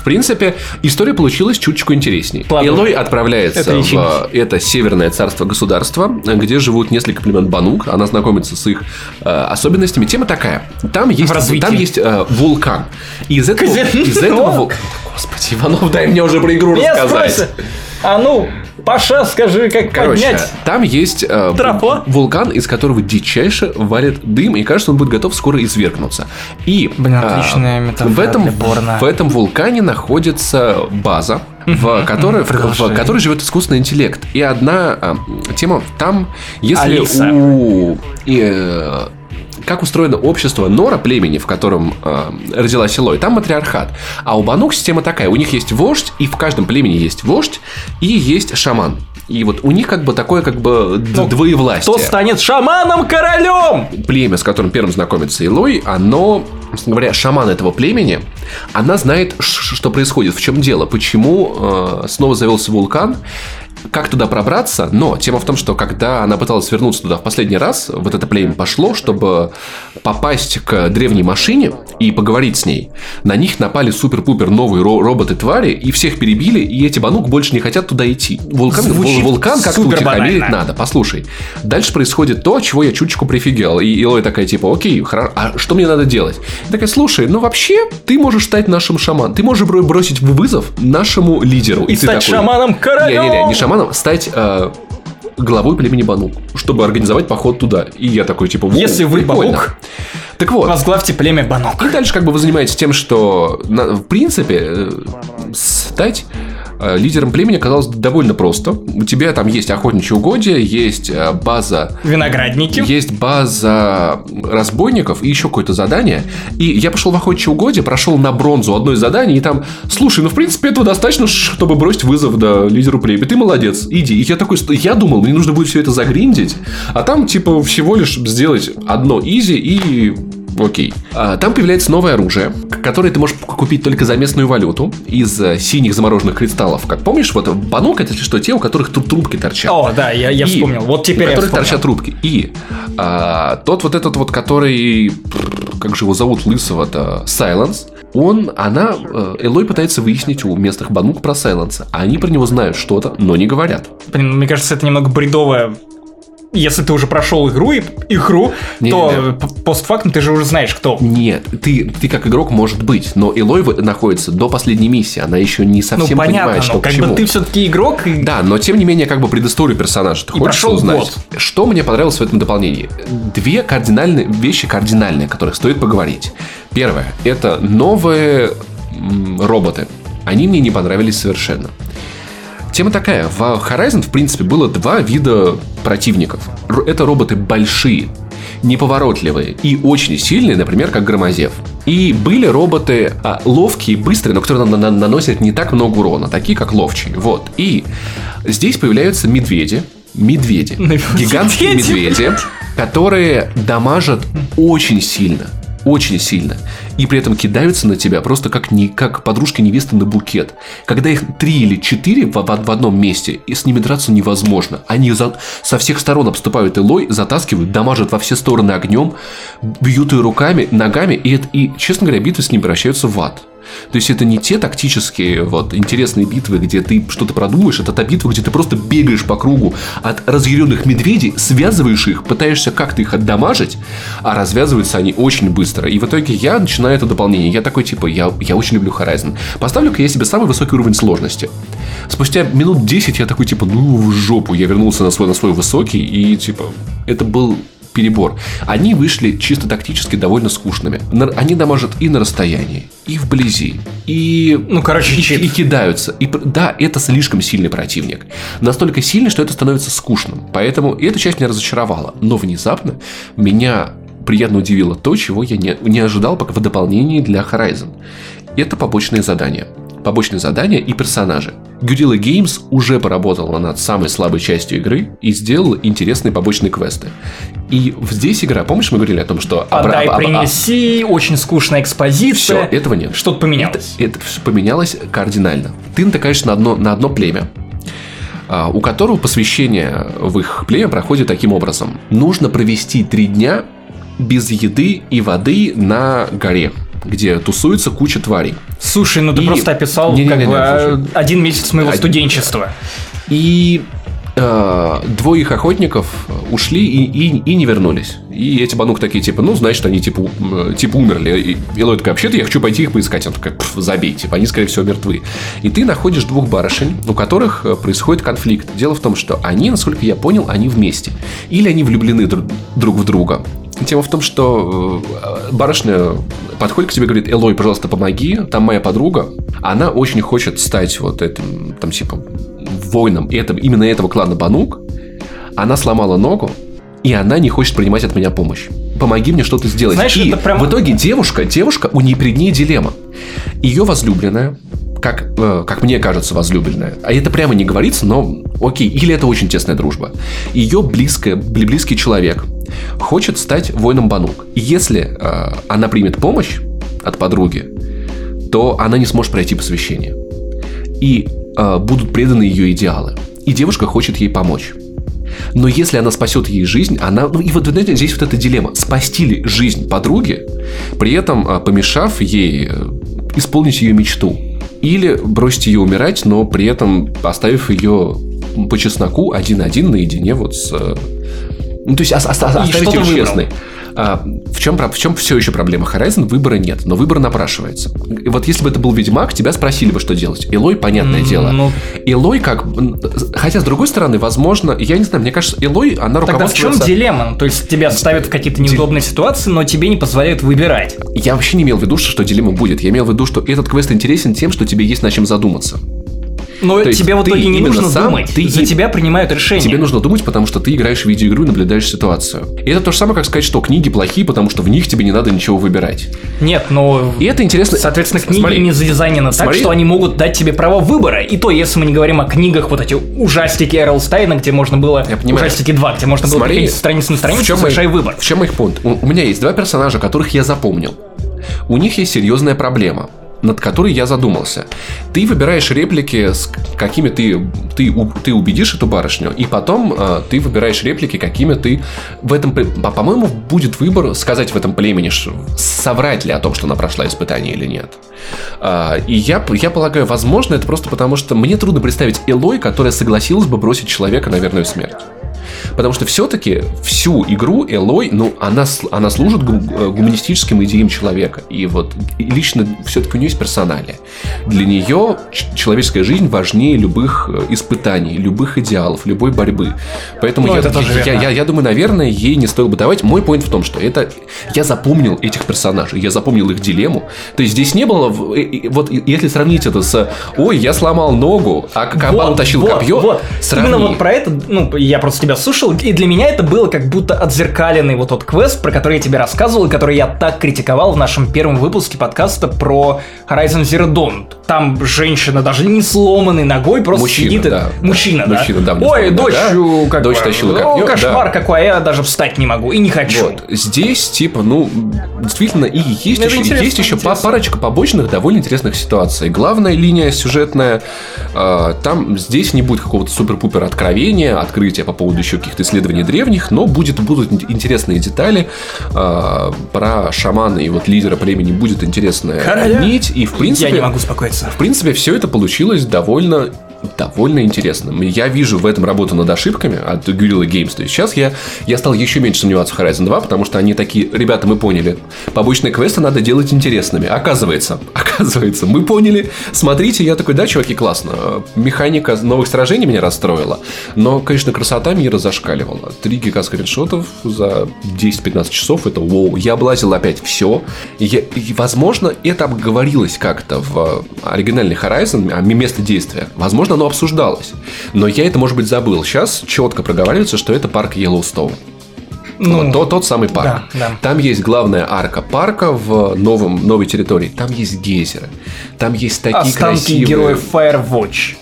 принципе, история получилась чуточку интереснее. Ладно. Элой отправляется Это в это северное царство-государство, где живут несколько племен Банук. Она знакомится с их э, особенностями. Тема такая. Там есть, там есть э, вулкан. И из этого, из этого Господи, Иванов, дай мне уже про игру рассказать. а ну, Паша, скажи, как Короче, там есть э, Тропа? вул- вулкан, из которого дичайше валит дым, и кажется, он будет готов скоро извергнуться. И Блин, а, отличная метафора в этом, для Борна. в этом вулкане находится база, в которой, в, в которой живет искусственный интеллект. И одна а, тема там, если Алиса. у и, э, как устроено общество Нора племени, в котором э, родилась Элой, там матриархат. А у Банук система такая: у них есть вождь, и в каждом племени есть вождь, и есть шаман. И вот у них как бы такое как бы Ну, двоевластие Кто станет шаманом-королем? племя, с которым первым знакомится Илой, оно, собственно говоря, шаман этого племени, она знает, что происходит, в чем дело, почему э, снова завелся вулкан, как туда пробраться, но тема в том, что когда она пыталась вернуться туда в последний раз, вот это племя пошло, чтобы попасть к древней машине и поговорить с ней. На них напали супер-пупер новые ро- роботы-твари, и всех перебили, и эти банук больше не хотят туда идти. Вулкан, Звучит вул- вулкан как-то утихомирить надо. Послушай, дальше происходит то, чего я чуточку прифигел. И Илой такая, типа, окей, хорошо, а что мне надо делать? И такая, слушай, ну вообще, ты можешь стать нашим шаманом. Ты можешь бро- бросить вызов нашему лидеру. И ты стать такой, шаманом-королем. Не-не-не, не шаманом, стать э, главой племени Банук, чтобы организовать поход туда. И я такой, типа, «Воу, Если вы прикольно». Банук, Так вот, возглавьте племя Банок. и дальше как бы вы занимаетесь тем, что на- в принципе э, стать лидером племени оказалось довольно просто. У тебя там есть охотничьи угодья, есть э, база Виноградники. есть база разбойников и еще какое-то задание. И я пошел в охотничье угодье, прошел на бронзу одно из заданий, и там, слушай, ну в принципе этого достаточно, чтобы бросить вызов да, лидеру племени. Ты молодец, иди. И я такой, я думал, мне нужно будет все это загриндить, а там типа всего лишь сделать одно изи и Окей. А, Там появляется новое оружие, которое ты можешь купить только за местную валюту из э, синих замороженных кристаллов. Как помнишь, вот банок это что, те, у которых тут трубки торчат. О, да, я, я И вспомнил. Вот теперь у которых торчат трубки. И а, тот вот этот вот, который, как же его зовут, лысого-то, Сайленс, он, она, э, Элой пытается выяснить у местных банук про Сайленса, а они про него знают что-то, но не говорят. Блин, мне кажется, это немного бредовое. Если ты уже прошел игру, и, игру Не, то не, не. постфактум ты же уже знаешь, кто. Нет, ты, ты как игрок может быть, но Элой находится до последней миссии, она еще не Ну, совсем понятно, понимает, что но к как чему. бы ты все-таки игрок, и Да, но тем не менее, как бы предысторию персонажа ты И хочешь узнать. год. Что мне понравилось в этом дополнении? Две кардинальные вещи кардинальные, о которых стоит поговорить. Первое – это новые роботы. Они мне не понравились совершенно. Тема такая. В Horizon, в принципе, было два вида противников. Это роботы большие, неповоротливые и очень сильные, например, как Громозев. И были роботы а, ловкие, быстрые, но которые на- на- наносят не так много урона, такие как ловчие. Вот. И здесь появляются медведи. Медведи. Гигантские медведи, которые дамажат очень сильно. Очень сильно. И при этом кидаются на тебя просто как, не, как подружка невесты на букет. Когда их три или четыре в, в- в одном месте, и с ними драться невозможно. Они за- со всех сторон обступают Элой, затаскивают, дамажат во все стороны огнем, бьют ее руками, ногами, и, это, и, честно говоря, битвы с ними превращаются в ад. То есть это не те тактические вот интересные битвы, где ты что-то продумаешь, это та битва, где ты просто бегаешь по кругу от разъяренных медведей, связываешь их, пытаешься как-то их отдамажить, а развязываются они очень быстро. И в итоге я начинаю это дополнение. Я такой типа, я, я очень люблю Horizon. Поставлю-ка я себе самый высокий уровень сложности. Спустя минут 10 я такой типа, ну в жопу. Я вернулся на свой, на свой высокий и типа, это был перебор. Они вышли чисто тактически довольно скучными. Они дамажат и на расстоянии, и вблизи, и... Ну, короче, и, и кидаются. И, да, это слишком сильный противник. Настолько сильный, что это становится скучным. Поэтому эта часть меня разочаровала. Но внезапно меня приятно удивило то, чего я не, не ожидал пока в дополнении для Horizon. Это побочные задания. Побочные задания и персонажи. Guerrilla Games уже поработала над самой слабой частью игры и сделала интересные побочные квесты. И здесь игра, помнишь, мы говорили о том, что... об- об- принеси, очень скучная Все, экспозиция. этого нет. Что-то поменялось. Это, это поменялось кардинально. Ты натыкаешься на одно, на одно племя, а, у которого посвящение в их племя проходит таким образом. Нужно провести три дня без еды и воды на горе где тусуется куча тварей. Слушай, ну ты И- просто описал Не-не-не, как бы слушай. э, один месяц моего Один- студенчества. И э, двое их охотников ушли и, и, и не вернулись. И эти банук такие, типа, ну, значит, они, типа, э, типа умерли. И Элой такой, вообще-то я хочу пойти их поискать. Он такой, «Пф, забей, типа, они, скорее всего, мертвы. И ты находишь двух барышень, у которых э, происходит конфликт. Дело в том, что они, насколько я понял, они вместе. Или они влюблены друг, друг в друга. Тема в том, что э, барышня подходит к тебе и говорит, Элой, пожалуйста, помоги, там моя подруга, она очень хочет стать вот этим, там, типа, воином этого, именно этого клана Банук, она сломала ногу, и она не хочет принимать от меня помощь. Помоги мне что-то сделать. Знаешь, и это прям- в итоге девушка, девушка, у нее перед ней дилемма. Ее возлюбленная, как, э, как мне кажется, возлюбленная, а это прямо не говорится, но окей, или это очень тесная дружба. Ее близкая, бли- близкий человек хочет стать воином Банук. И если э, она примет помощь от подруги, то она не сможет пройти посвящение. И э, будут преданы ее идеалы. И девушка хочет ей помочь. Но если она спасет ей жизнь, она... Ну и вот, знаете, здесь вот эта дилемма. Спасти ли жизнь подруги, при этом э, помешав ей э, исполнить ее мечту? Или бросить ее умирать, но при этом оставив ее по чесноку один-один наедине вот с... э, Ну, то есть ос- ос- оставить ее честной. А, в, чем, в чем все еще проблема Horizon? Выбора нет, но выбор напрашивается. И вот если бы это был Ведьмак, тебя спросили бы, что делать. Элой, понятное М, дело. ну- Элой как... Хотя, с другой стороны, возможно, я не знаю, мне кажется, Элой, она Тогда в чем руководствуется... дилемма? То есть тебя ставят в какие-то неудобные ситуации, но тебе не позволяют выбирать. Я вообще не имел в виду, что, что дилемма будет. Я имел в виду, что этот квест интересен тем, что тебе есть над чем задуматься. Но То тебе в итоге не нужно сам, думать. ты За и- тебя принимают решение. Тебе нужно думать, потому что ты играешь в видеоигру и наблюдаешь ситуацию. И это то же самое, как сказать, что книги плохие, потому что в них тебе не надо ничего выбирать. Нет, но... И это интересно. Соответственно, книги Смотри, не задизайнены так, Смотри. что они могут дать тебе право выбора. И то, если мы не говорим о книгах, вот эти ужастики Эрл Стайна, где можно было... Я понимаю. Ужастики 2, где можно было Смотри, переходить с страницы на страницу, в чем совершай мой- выбор. В чем их пункт? У, у меня есть два персонажа, которых я запомнил. У них есть серьезная проблема над которой я задумался. Ты выбираешь реплики, с какими ты, ты, ты убедишь эту барышню, и потом э, ты выбираешь реплики, какими ты в этом... По-моему, будет выбор сказать в этом племени, соврать ли о том, что она прошла испытание или нет. А, и я, я полагаю, возможно, это просто потому, что мне трудно представить Элой, которая согласилась бы бросить человека на верную смерть. Потому что все-таки всю игру Элой, ну, она, она служит э, гуманистическим идеям человека. И вот и лично все-таки у нее есть персоналия. Для нее человеческая жизнь важнее любых э, испытаний, любых идеалов, любой борьбы. Поэтому Ну, я, я, верно. я- я думаю, наверное, ей не стоило бы давать. Мой поинт в том, что это я запомнил этих персонажей, я запомнил их дилемму. То есть здесь не было, э, вот если сравнить это с, ой, я сломал ногу, а Кабан утащил вот, копье, Вот. сравни. Именно вот про это, ну, я просто тебя слушал, и для меня это было как будто отзеркаленный вот тот квест, про который я тебе рассказывал, и который я так критиковал в нашем первом выпуске подкаста про Horizon Zero Dawn. Там женщина даже не сломанной ногой просто Мужчина, сидит. да. Мужчина, да. Мужчина, да, Ой, дочь, э, как Дочь тащила ну, копье, кошмар да. какой, а я даже встать не могу и не хочу. Вот. Здесь, типа, ну, действительно, и есть Это еще, интересно, есть еще парочка побочных довольно интересных ситуаций. Главная линия сюжетная, э, там здесь не будет какого-то супер-пупер откровения, открытия по поводу еще каких-то исследований древних, но будет, будут ин- интересные детали э, про шамана и вот лидера племени будет интересная Короля. нить, и в принципе... я не могу успокоиться. В принципе, все это получилось довольно довольно интересным. Я вижу в этом работу над ошибками от Guerrilla Games. То есть сейчас я, я стал еще меньше сомневаться в Horizon 2, потому что они такие, ребята, мы поняли, побочные квесты надо делать интересными. Оказывается, оказывается, мы поняли. Смотрите, я такой, да, чуваки, классно. Механика новых сражений меня расстроила, но, конечно, красота мира зашкаливала. 3 гига скриншотов за 10-15 часов, это вау. Я облазил опять все. И, возможно, это обговорилось как-то в оригинальный Horizon, а место действия. Возможно, оно обсуждалось. Но я это, может быть, забыл. Сейчас четко проговаривается, что это парк Йеллоустоун. Ну, Вот тот, тот самый парк. да, да. Там есть главная арка парка в новом, новой территории. Там есть гейзеры. Там есть такие Останки красивые... героев Firewatch.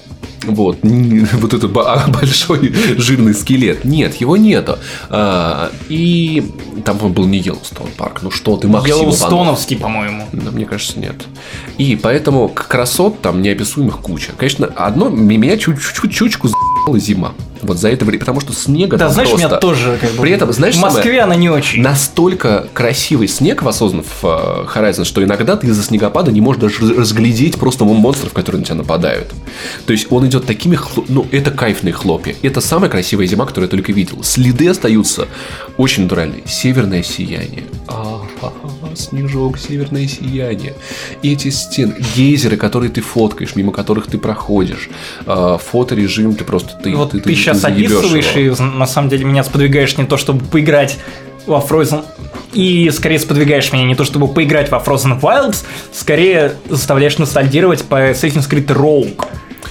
Вот, вот этот большой жирный скелет. Нет, его нету. А, и там по-моему, был не Йеллоустоун парк. Ну что ты, Максим. Йеллоустоновский, по-моему. Да, мне кажется, нет. И поэтому красот там неописуемых куча. Конечно, одно меня чуть-чуть чучку заебала зима. Вот за это время, потому что снега Да, там знаешь, просто... меня тоже как бы... При этом, знаешь, в самое- Москве она не очень. Настолько красивый снег воссоздан в э, Horizon, что иногда ты из-за снегопада не можешь даже раз- разглядеть просто монстров, которые на тебя нападают. То есть он идет такими... хло- Ну, это кайфные хлопья. Это самая красивая зима, которую я только видел. Следы остаются очень натуральные. Северное сияние. Снежок, северное сияние. Эти стены, гейзеры, которые ты фоткаешь, мимо которых ты проходишь. А, фоторежим, ты просто... Ты, вот ты, ты, сейчас заебешь описываешь, и на самом деле меня сподвигаешь не то, чтобы поиграть во Frozen, и скорее сподвигаешь меня не то, чтобы поиграть во Frozen Wilds, скорее заставляешь ностальгировать по Assassin's Creed Rogue,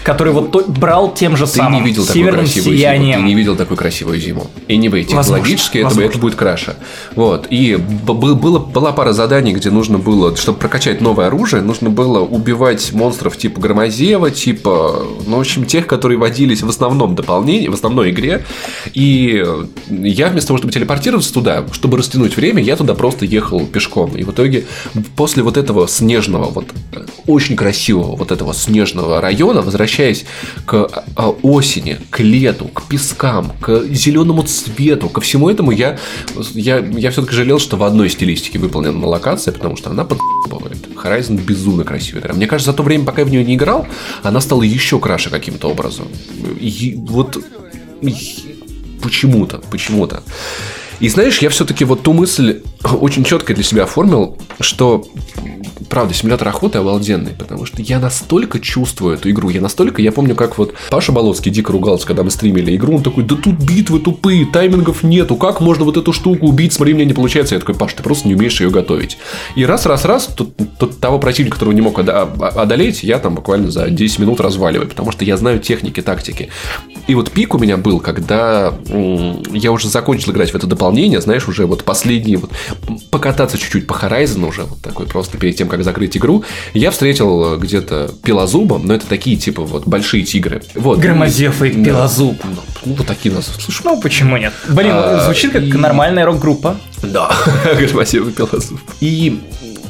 который вот то- брал тем же Ты самым не видел такую северным красивую сиянием. зиму. Ты не видел такую красивую зиму. И не вы, Возможно, технологически это, возможно. это будет краше. Вот. И было, была пара заданий, где нужно было, чтобы прокачать новое оружие, нужно было убивать монстров типа Громозева, типа, ну, в общем, тех, которые водились в основном дополнении, в основной игре. И я вместо того, чтобы телепортироваться туда, чтобы растянуть время, я туда просто ехал пешком. И в итоге после вот этого снежного, вот э, очень красивого вот этого снежного района, возвращаясь к а, осени, к лету, к пескам, к зеленому цвету, ко всему этому, я, я, я все-таки жалел, что в одной стилистике выполнена локация, потому что она подбывает. Horizon безумно красивая игра. Мне кажется, за то время, пока я в нее не играл, она стала еще краше каким-то образом. И вот почему-то, почему-то. И знаешь, я все-таки вот ту мысль очень четко для себя оформил, что правда, симулятор охоты обалденный, потому что я настолько чувствую эту игру, я настолько, я помню, как вот Паша Болоцкий дико ругался, когда мы стримили игру, он такой, да тут битвы тупые, таймингов нету, как можно вот эту штуку убить, смотри, мне не получается. Я такой, Паш, ты просто не умеешь ее готовить. И раз, раз, раз, тут, тут того противника, которого не мог ода- одолеть, я там буквально за 10 минут разваливаю, потому что я знаю техники, тактики. И вот пик у меня был, когда я уже закончил играть в это дополнение, знаешь, уже вот последний, вот покататься чуть-чуть по Horizon уже, вот такой просто перед тем, как закрыть игру, я встретил где-то пилозубом, но это такие, типа, вот, большие тигры. Вот. Громозев и Да. Пилозуб. Ну, ну, вот такие нас. Слушай, Ну, почему нет? Блин, А, звучит как и- нормальная рок-группа. да, Громозев и Пилозуб. И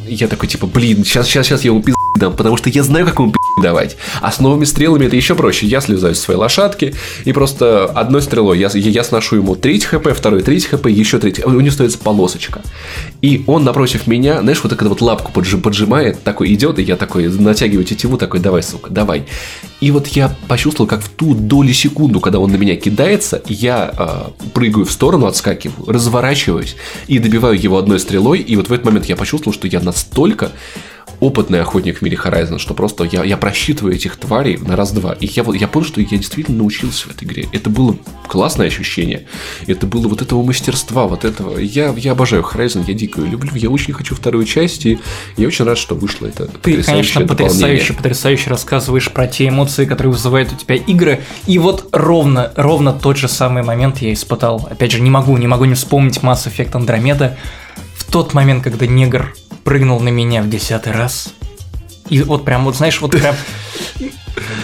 я такой, типа, блин, сейчас, сейчас, сейчас я ему пизды дам, потому что я знаю, как ему давать. А с новыми стрелами это еще проще. Я слезаю с своей лошадки, и просто одной стрелой я, я, сношу ему треть хп, второй треть хп, еще треть. У него остается полосочка. И он напротив меня, знаешь, вот так вот лапку поджи- поджимает, такой идет, и я такой натягиваю тетиву, такой, давай, сука, давай. И вот я почувствовал, как в ту долю секунду, когда он на меня кидается, я а, прыгаю в сторону, отскакиваю, разворачиваюсь и добиваю его одной стрелой. И вот в этот момент я почувствовал, что я настолько опытный охотник в мире Horizon, что просто я, я просчитываю этих тварей на раз-два. И я, вот- я понял, что я действительно научился в этой игре. Это было классное ощущение. Это было вот этого мастерства, вот этого. Я, я обожаю Horizon, я дико ее люблю. Я очень хочу вторую часть, и я очень рад, что вышло это Ты, конечно, потрясающе, потрясающе рассказываешь про те эмоции, которые вызывают у тебя игры. И вот ровно, ровно тот же самый момент я испытал. Опять же, не могу, не могу не вспомнить Mass Effect Andromeda. В тот момент, когда негр прыгнул на меня в десятый раз. И вот прям, вот знаешь, вот прям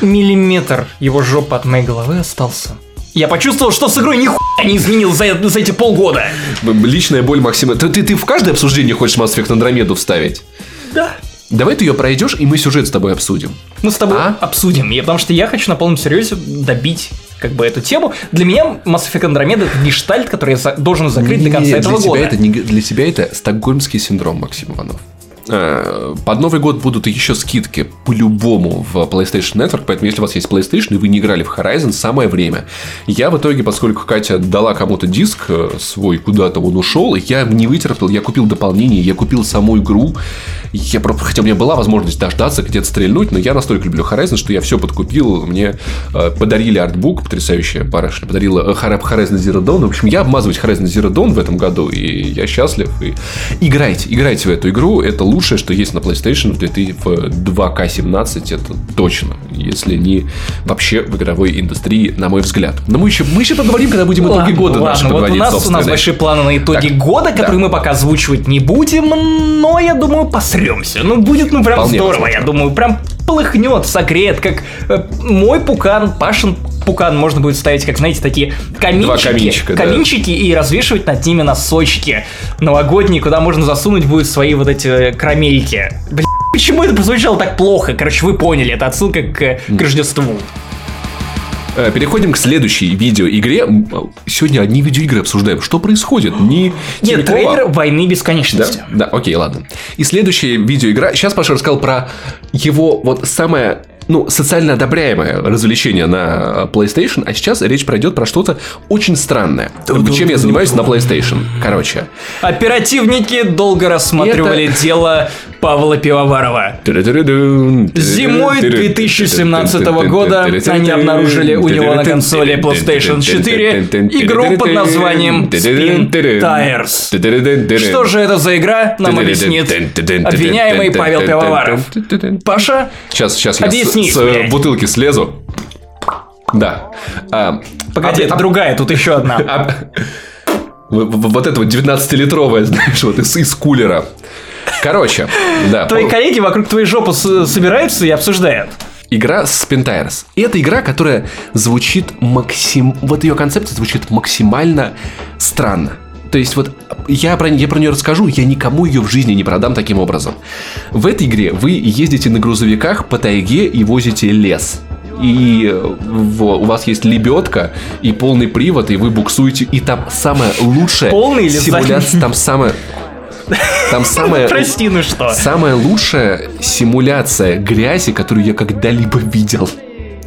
миллиметр его жопы от моей головы остался. Я почувствовал, что с игрой нихуя не изменил за, за эти полгода. Личная боль Максима. Ты, ты, ты в каждое обсуждение хочешь Mass Effect Andromeda вставить? Да. Давай ты ее пройдешь, и мы сюжет с тобой обсудим. Мы с тобой А? обсудим. Я, потому что я хочу на полном серьезе добить как бы эту тему. Для меня Mass Effect Andromeda это гештальт, который я за- должен закрыть до конца Не, этого для тебя года. Это не, для тебя это стокгольмский синдром, Максим Иванов. Э, Под Новый год будут еще скидки по-любому в PlayStation Network, поэтому если у вас есть PlayStation и вы не играли в Horizon, самое время. Я в итоге, поскольку Катя дала кому-то диск э, свой, куда-то он ушел, я не вытерпел, я купил дополнение, я купил саму игру. Я, про- хотя у меня была возможность дождаться, где-то стрельнуть, но я настолько люблю Horizon, что я все подкупил. Мне э, подарили артбук, потрясающая барышня, подарила Hor- Horizon Zero Dawn. В общем, я обмазывать Horizon Zero Dawn в этом году, и я счастлив. И... Играйте, играйте в эту игру. Это лучшее, что есть на PlayStation в 2К17, это точно. Если не вообще в игровой индустрии, на мой взгляд. Но мы еще, мы еще поговорим, когда будем итоги Ладно, года ладно, наши вот у нас, у нас большие планы на итоги Так, года, которые да. мы пока озвучивать не будем, но я думаю, посремся. Ну, будет, ну, прям Вполне здорово, возможно. я думаю, прям полыхнет, согреет, как э, мой пукан, Пашин пукан можно будет ставить, как, знаете, такие каминчики, каминчика, да. каминчики и развешивать над ними носочки новогодние, куда можно засунуть будет свои вот эти э, карамельки. Блин, почему это прозвучало так плохо? Короче, вы поняли, это отсылка к, к Рождеству. Э, переходим к следующей видеоигре. Сегодня одни видеоигры обсуждаем. Что происходит? Не Нет, трейлер войны бесконечности. да, да, окей, ладно. И следующая видеоигра. Сейчас Паша рассказал про его вот самое ну, социально одобряемое развлечение на PlayStation, а сейчас речь пройдет про что-то очень странное. Чем я занимаюсь на PlayStation. Короче. Оперативники долго рассматривали дело Павла Пивоварова. Зимой Зимой 2017 года они обнаружили у него на консоли PlayStation 4 игру под названием Spin Tires. Что же это за игра, нам объяснит обвиняемый Павел Пивоваров. Паша, Сейчас, сейчас я с, Объясни, с, э, бутылки слезу. Да. А, погоди, а- это другая, тут еще одна. а- вот это вот 19-литровая, знаешь, вот из, из кулера. Короче, да. Твои коллеги вокруг твоей жопы собираются и обсуждают. Игра Spin Tires. И это игра, которая звучит максим... Вот ее концепция звучит максимально странно. То есть вот я про, я про нее расскажу, я никому ее в жизни не продам таким образом. В этой игре вы ездите на грузовиках по тайге и возите лес. И у вас есть лебедка и полный привод, и вы буксуете, и там самая лучшая Полный или симуляция, задний? там самая... Там самая... Прости, ну что. Самая лучшая симуляция грязи, которую я когда-либо видел.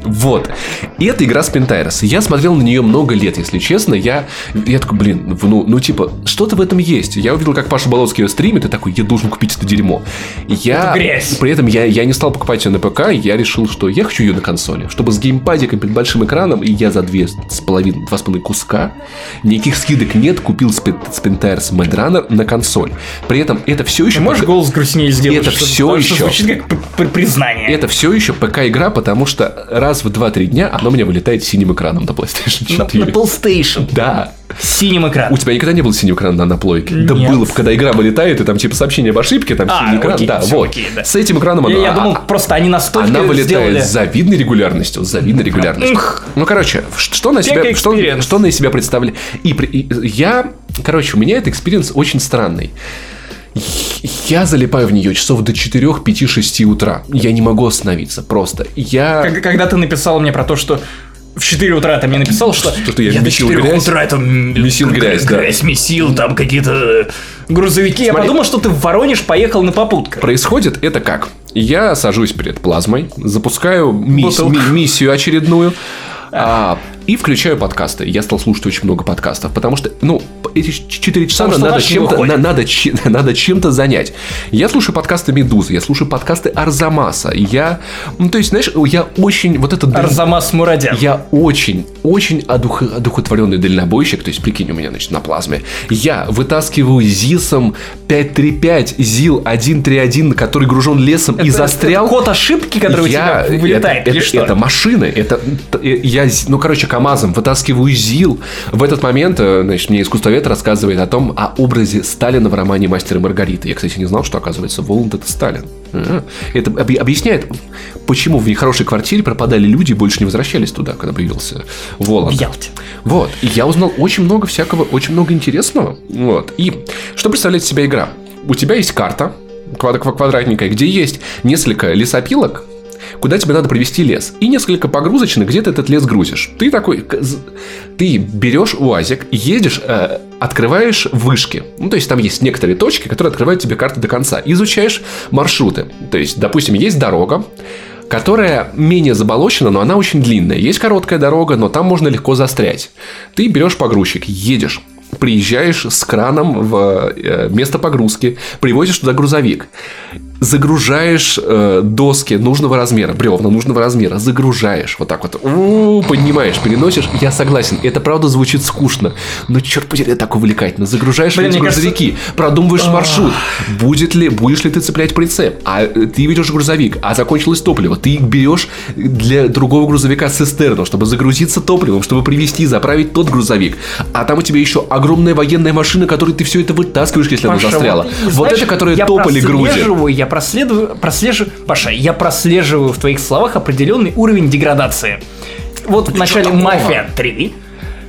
Вот. И это игра Tires. Я смотрел на нее много лет, если честно. Я, я такой, блин, ну, ну типа, что-то в этом есть. Я увидел, как Паша Болоцкий ее стримит, и такой, я должен купить это дерьмо. Я, Эту грязь. При этом я, я не стал покупать ее на ПК, я решил, что я хочу ее на консоли. Чтобы с геймпадиком перед большим экраном, и я за две с половиной, два с половиной куска, никаких скидок нет, купил Mad Runner на консоль. При этом это все еще... Ты можешь голос грустнее сделать? Это всё потому что еще. звучит как признание. Это все еще ПК-игра, потому что раз в 2-3 дня оно у меня вылетает синим экраном на PlayStation На, 4. на PlayStation. Да. Синим экраном. У тебя никогда не был синего экрана на, на плойке? Да Нет. было, когда игра вылетает, и там типа сообщение об ошибке, там А, синий экран. окей, да, всё, вот. окей, да. С этим экраном Я, оно- я а- думал, просто они настолько она вылетает сделали... с завидной регулярностью, с завидной регулярностью. Ну, короче, что на себя, что, что на себя представляет? И, при- и я, короче, у меня этот experience очень странный. Я залипаю в нее часов до 4, 5, 6 утра. Я не могу остановиться, просто. Я... Когда, когда ты написал мне про то, что в 4 утра ты мне написал, что, Что-то я до месил 4 грязь. утра там Месил грязь, да. грязь месил, там какие-то грузовики. Я Смотри. подумал, что ты в Воронеж поехал на попутках. Происходит это как? Я сажусь перед плазмой, запускаю мисс- ми- миссию очередную а, и включаю подкасты. Я стал слушать очень много подкастов, потому что, ну, эти 4 часа Потому надо, чем-то, на- надо, надо чем-то занять. Я слушаю подкасты Медузы, я слушаю подкасты Арзамаса. Я, ну, то есть, знаешь, я очень вот этот... Арзамас Мурадян. Я очень, очень одух- одухотворенный дальнобойщик, то есть, прикинь, у меня, значит, на плазме. Я вытаскиваю ЗИСом 535, ЗИЛ-131, который гружен лесом и застрял. Это код ошибки, который Я- у тебя вылетает, это, или это- что? это машины, это т- я, ну короче, КАМАЗом вытаскиваю ЗИЛ. В этот момент, э, значит, мне искусствовед рассказывает о том, о образе Сталина в романе «Мастер и Маргарита». Я, кстати, не знал, что, оказывается, Воланд это Сталин. А, Это объ- объясняет, почему в нехорошей квартире пропадали люди и больше не возвращались туда, когда появился Воланд. В Ялте. Вот. И я узнал очень много всякого, очень много интересного. Вот. И что представляет себя игра? У тебя есть карта квад- ква- квадратненькая, где есть несколько лесопилок, куда тебе надо привезти лес. И несколько погрузочных, где ты этот лес грузишь. Ты такой... Ты берешь УАЗик, едешь, э, открываешь вышки. Ну, то есть, там есть некоторые точки, которые открывают тебе карты до конца. Изучаешь маршруты. То есть, допустим, есть дорога, которая менее заболочена, но она очень длинная. Есть короткая дорога, но там можно легко застрять. Ты берешь погрузчик, едешь, приезжаешь с краном в э, место погрузки, привозишь туда грузовик, загружаешь э, доски нужного размера, бревна нужного размера, загружаешь, вот так вот, у, поднимаешь, переносишь. Я согласен, это правда звучит скучно, но черт подери, это так увлекательно. Загружаешь Блин, эти мне кажется- грузовики, продумываешь маршрут, будет ли, будешь ли ты цеплять прицеп, а э, ты ведешь грузовик, а закончилось топливо, ты берешь для другого грузовика цистерну, чтобы загрузиться топливом, чтобы привезти, заправить тот грузовик, а там у тебя еще огромная военная машина, которой ты все это вытаскиваешь, если она Паша, застряла. вот, Вот, знаешь, это, которая я грузит. прослеживаю, Я проследую, прослеживаю, Паша, я прослеживаю в твоих словах определенный уровень деградации. Вот в начале? «Мафия 3»,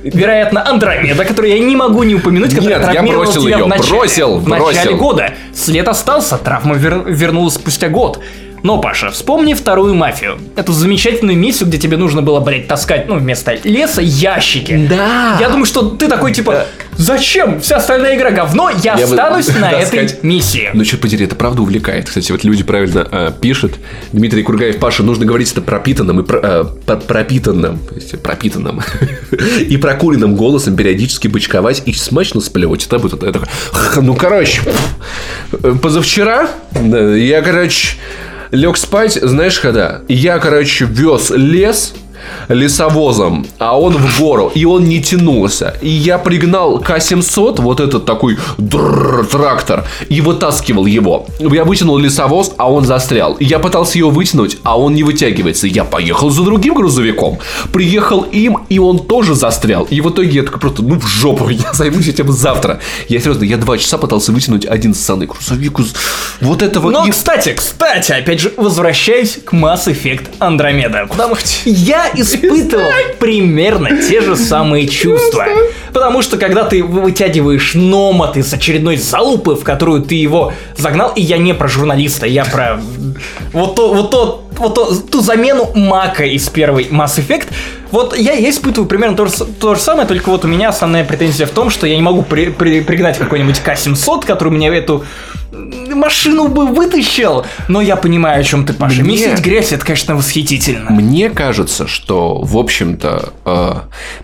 вероятно, Андромеда, которую я не могу не упомянуть, которая Нет, я бросил тебя ее, в начале, бросил, в начале бросил. года. След остался, травма вер- вернулась спустя год. Но, Паша, вспомни вторую мафию. Эту замечательную миссию, где тебе нужно было, блядь, таскать, ну, вместо леса ящики. Да. Я думаю, что ты такой, типа, зачем? Вся остальная игра говно, я, Я бы- останусь на этой миссии. Ну, черт подери, это правда увлекает. Кстати, вот люди правильно э, пишут. Дмитрий Кургаев, Паша, нужно говорить это пропитанным и про- э, пропитанным, то есть пропитанным и прокуренным голосом периодически бычковать и смачно сплевать. Это будет это такое, «Х, Ну, короче, э, позавчера да, я, короче, лег спать, знаешь, когда? Я, короче, вез лес лесовозом, а он в гору, и он не тянулся. И я пригнал К-700, вот этот такой трактор, и вытаскивал его. Я вытянул лесовоз, а он застрял. Я пытался его вытянуть, а он не вытягивается. Я поехал за другим грузовиком, приехал им, и он тоже застрял. И в итоге я такой просто, ну в жопу, я займусь этим завтра. Я серьезно, я два часа пытался вытянуть один ссаный грузовик из вот этого. Но, и- кстати, кстати, опять же, возвращаюсь к Mass Effect Andromeda. Потому что я испытывал примерно те же самые чувства. Потому что, когда ты вытягиваешь номад из очередной залупы, в которую ты его загнал, и я не про журналиста, я про вот то, вот то, вот то- ту замену Мака из первой Mass Effect, вот я, я испытываю примерно то же, то же самое, только вот у меня основная претензия в том, что я не могу при- при- пригнать какой-нибудь К-700, который мне эту машину бы вытащил. Но я понимаю, о чем ты, Паша. Мне- Месить грязь, это, конечно, восхитительно. Мне кажется, что, в общем-то, э,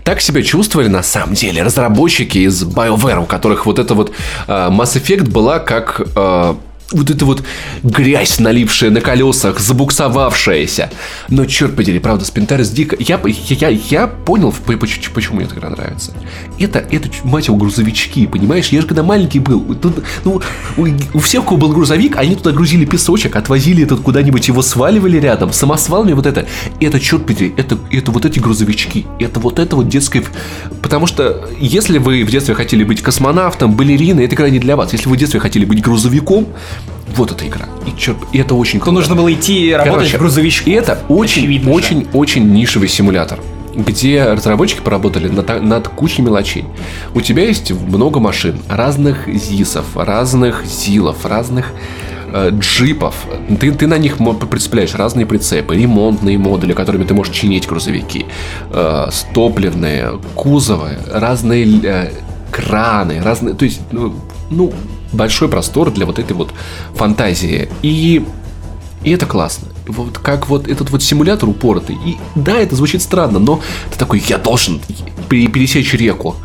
так себя чувствовали на самом деле разработчики из BioWare, у которых вот эта вот э, Mass Effect была как... э, вот эта вот грязь, налившая на колесах, забуксовавшаяся. Но, черт подери, правда, Спинтерс дико... Я, я, я понял, по- поч- почему мне игра нравится. Это, это, мать его, грузовички, понимаешь? Я же когда маленький был, тут, ну, у, у всех, у кого был грузовик, они туда грузили песочек, отвозили этот куда-нибудь, его сваливали рядом, самосвалами вот это. Это, черт подери, это, это вот эти грузовички. Это вот это вот детское... Потому что, если вы в детстве хотели быть космонавтом, балериной, эта игра не для вас. Если вы в детстве хотели быть грузовиком, вот эта игра. И, черт, и это очень То круто. нужно было идти работать Короче, грузовичку. И это очень, Очевидно же. очень, очень нишевый симулятор где разработчики поработали над, над кучей мелочей. У тебя есть много машин, разных ЗИСов, разных ЗИЛов, разных э, джипов. Ты, ты на них прицепляешь разные прицепы, ремонтные модули, которыми ты можешь чинить грузовики, э, топливные, кузовы, разные э, краны, разные, то есть, ну, ну, большой простор для вот этой вот фантазии. И и это классно. Вот как вот этот вот симулятор упоротый. И да, это звучит странно, но ты такой, я должен пере- пересечь реку.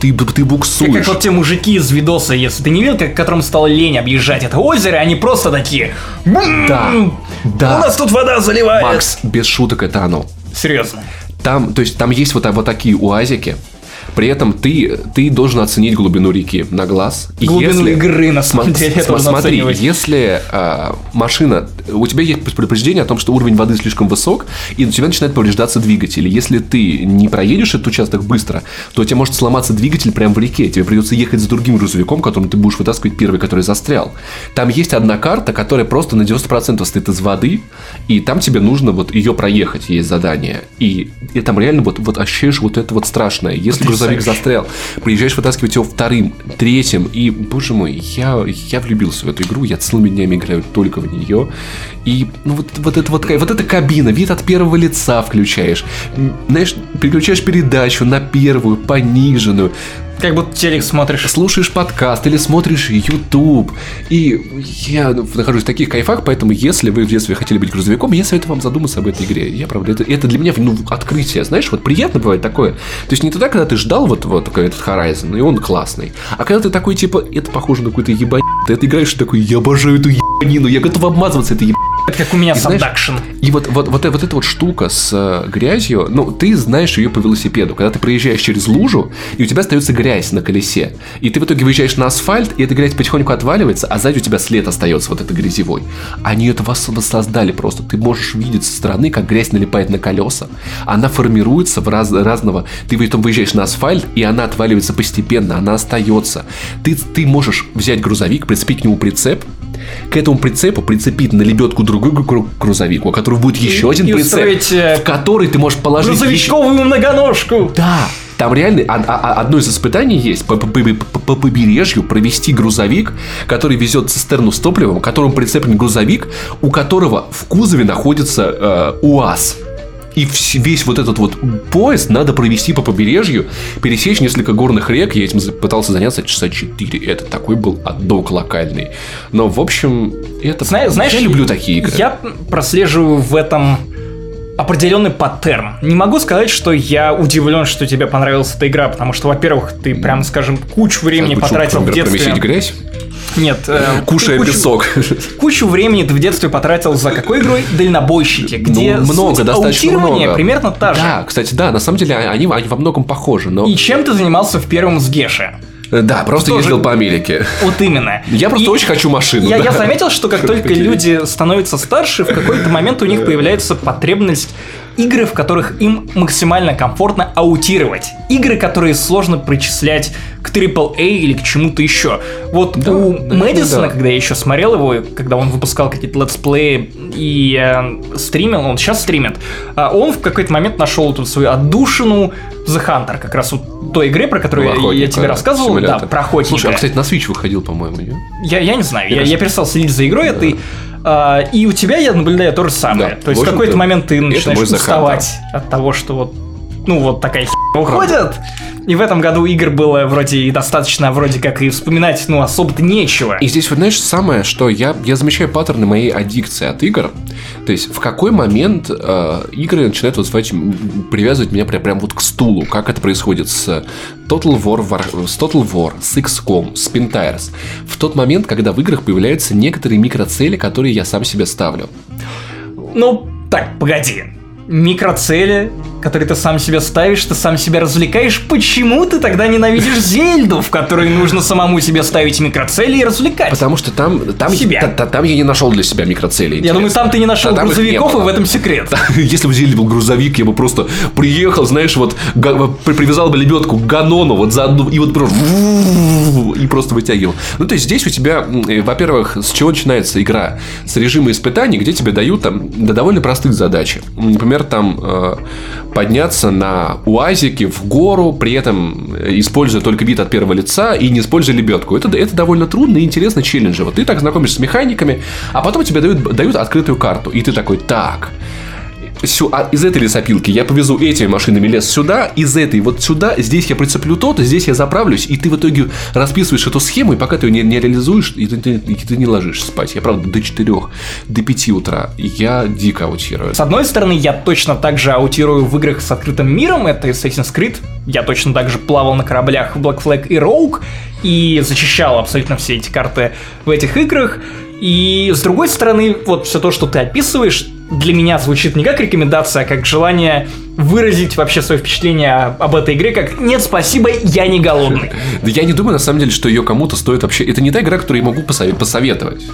Ты, ты Как, буксуешь. вот те мужики из видоса, если ты не видел, как которым стало лень объезжать это озеро, они просто такие... Да, да. У нас тут вода заливает. Макс, без шуток, это оно. Серьезно. Там, то есть, там есть вот, вот такие уазики. При этом ты, ты должен оценить глубину реки на глаз. И Глубину игры, на самом Сма- деле, нужно Смотри, оценивать. если а, машина... У тебя есть предупреждение о том, что уровень воды слишком высок, и у тебя начинает повреждаться двигатель. Если ты не проедешь этот участок быстро, то у тебя может сломаться двигатель прямо в реке. Тебе придется ехать за другим грузовиком, которым ты будешь вытаскивать первый, который застрял. Там есть одна карта, которая просто на 90% стоит из воды, и там тебе нужно вот ее проехать, есть задание. И, и там реально вот, вот ощущаешь вот это вот страшное. Если грузовик застрял, приезжаешь вытаскивать его вторым, третьим, и, боже мой, я, я влюбился в эту игру, я целыми днями играю только в нее. И ну, вот, вот, это вот, вот эта кабина, вид от первого лица включаешь. Знаешь, переключаешь передачу на первую, пониженную Как будто телек смотришь. слушаешь подкаст или смотришь YouTube. И я нахожусь в таких кайфах, поэтому если вы в детстве хотели быть грузовиком, я советую вам задуматься об этой игре. Я, правда, это, это для меня ну, открытие. Знаешь, вот приятно бывает такое. То есть не тогда, когда ты ждал вот, вот такой этот Horizon, и он классный. А когда ты такой, типа, это похоже на какую-то ебань. Ты это играешь и такой, я обожаю эту ебанину, я готов обмазываться этой ебаниной. Это как у меня И с знаешь, Abduction. И вот, вот, вот, вот эта вот штука с э, грязью, ну, ты знаешь ее по велосипеду. Когда ты проезжаешь через лужу, и у тебя остается грязь на колесе. И ты в итоге выезжаешь на асфальт, и эта грязь потихоньку отваливается, а сзади у тебя след остается вот этой грязевой. Они это вос- воссоздали просто. Ты можешь видеть со стороны, как грязь налипает на колеса. Она формируется в раз, разного... Ты потом выезжаешь на асфальт, и она отваливается постепенно, она остается. Ты, ты можешь взять грузовик, нему прицеп, к этому прицепу прицепить на лебедку другой гру- грузовик, у которого будет еще один и прицеп, устроить, э, в который ты можешь положить еще- Грузовичковую многоножку. Да, Там реально а- а- одно из испытаний есть по, по- по- по побережью провести грузовик, который везет цистерну с топливом, к которому прицеплен грузовик, у которого в кузове находится э, УАЗ. И весь вот этот вот поезд надо провести по побережью, пересечь несколько горных рек. Я этим пытался заняться часа 4. Это такой был отдок локальный. Но, в общем, это... Зна- знаешь, я люблю такие игры. Я прослеживаю в этом определенный паттерн. Не могу сказать, что я удивлен, что тебе понравилась эта игра, потому что, во-первых, ты прям, скажем, кучу времени потратил в детстве. грязь, Нет, э, кушая кучу- песок. Кучу времени ты в детстве потратил за какой игрой? Дальнобойщики, где Ну, много, достаточно много. примерно та же. Да, кстати, да, на самом деле они, они во многом похожи, но... И чем ты занимался в первом с Геши? Э, Да, просто Тоже- ездил по Америке. Вот именно. Я просто И очень хочу машину. Я, да. я заметил, что как только люди становятся старше, в какой-то момент у них появляется потребность игры, в которых им максимально комфортно аутировать. Игры, которые сложно причислять к AAA или к чему-то еще. Вот Да, у да, Мэдисона, да. когда я еще смотрел его, когда он выпускал какие-то летсплеи и э, стримил, он сейчас стримит, а он в какой-то момент нашел тут свою отдушину The Hunter, как раз вот той игре, про которую я- я тебе рассказывал, да, симулятор. про охотника. Слушай, а, кстати, на Switch выходил, по-моему, нет? Я, я не знаю, я, кажется- я перестал следить за игрой этой. А, и у тебя я наблюдаю то же самое. Да, то есть в какой-то момент ты начинаешь уставать от того, что вот ну вот такая херня уходит. И в этом году игр было вроде и достаточно, вроде как и вспоминать, ну, особо-то нечего. И здесь, вот знаешь, самое, что я, я замечаю паттерны моей аддикции от игр. То есть, в какой момент э, игры начинают вот, звать, м, привязывать меня прям, прям вот к стулу. Как это происходит с Total War, War- с Total War, с XCOM, с Spintires. В тот момент, когда в играх появляются некоторые микроцели, которые я сам себе ставлю. Ну, так, погоди. Микроцели, которые ты сам себе ставишь, ты сам себя развлекаешь. Почему ты тогда ненавидишь Зельду, в которой нужно самому себе ставить микроцели и развлекать? Потому что там, там, Себя. та- та- там я не нашел для себя микроцелей. Я думаю, там ты не нашел там грузовиков, и в этом секрет. Если бы Зельде был грузовик, я бы просто приехал, знаешь, вот привязал бы лебедку к ганону вот за одну и вот просто и просто вытягивал. Ну, то есть здесь у тебя, э, во-первых, с чего начинается игра? С режима испытаний, где тебе дают там довольно простых задач. Например, там э, подняться на УАЗике в гору, при этом э, используя только вид от первого лица и не используя лебедку. Это, это довольно трудно и интересно челленджево. Ты так знакомишься с механиками, а потом тебе дают, дают открытую карту. И ты такой, так, сю- а из этой лесопилки я повезу этими машинами лес сюда, из этой вот сюда, здесь я прицеплю то-то, здесь я заправлюсь, и ты в итоге расписываешь эту схему, и пока ты ее не, не реализуешь, и ты, ты- и ты не ложишься спать. Я, правда, до 4, до 5 утра. Я дико аутирую. С одной стороны, я точно так же аутирую в играх с открытым миром, это Assassin's Creed. Я точно так же плавал на кораблях в Black Flag и Rogue и зачищал абсолютно все эти карты в этих играх. И с другой стороны, вот все то, что ты описываешь, для меня звучит не как рекомендация, а как желание выразить вообще свое впечатление об этой игре, как «нет, спасибо, я не голодный». Да я не думаю, на самом деле, что ее кому-то стоит вообще... Это не та игра, которую я могу посове- посоветовать.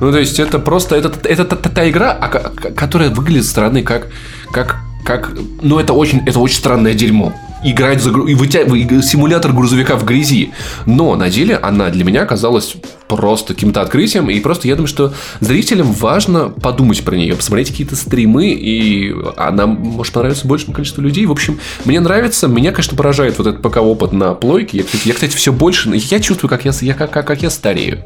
Ну, то есть, это просто... Это, это, та- та, игра, а ко- ко- которая выглядит со стороны как... как как, ну это очень, это очень странное дерьмо. Играть за и вытя... вы- симулятор грузовика в грязи. Но на деле она для меня оказалась просто каким-то открытием. И просто я думаю, что зрителям важно подумать про нее, посмотреть какие-то стримы, и она может понравиться большему количеству людей. В общем, мне нравится. Меня, конечно, поражает вот этот пока опыт на плойке. Я, кстати, я, кстати, все больше... Я чувствую, как я, я, как, как, как я старею.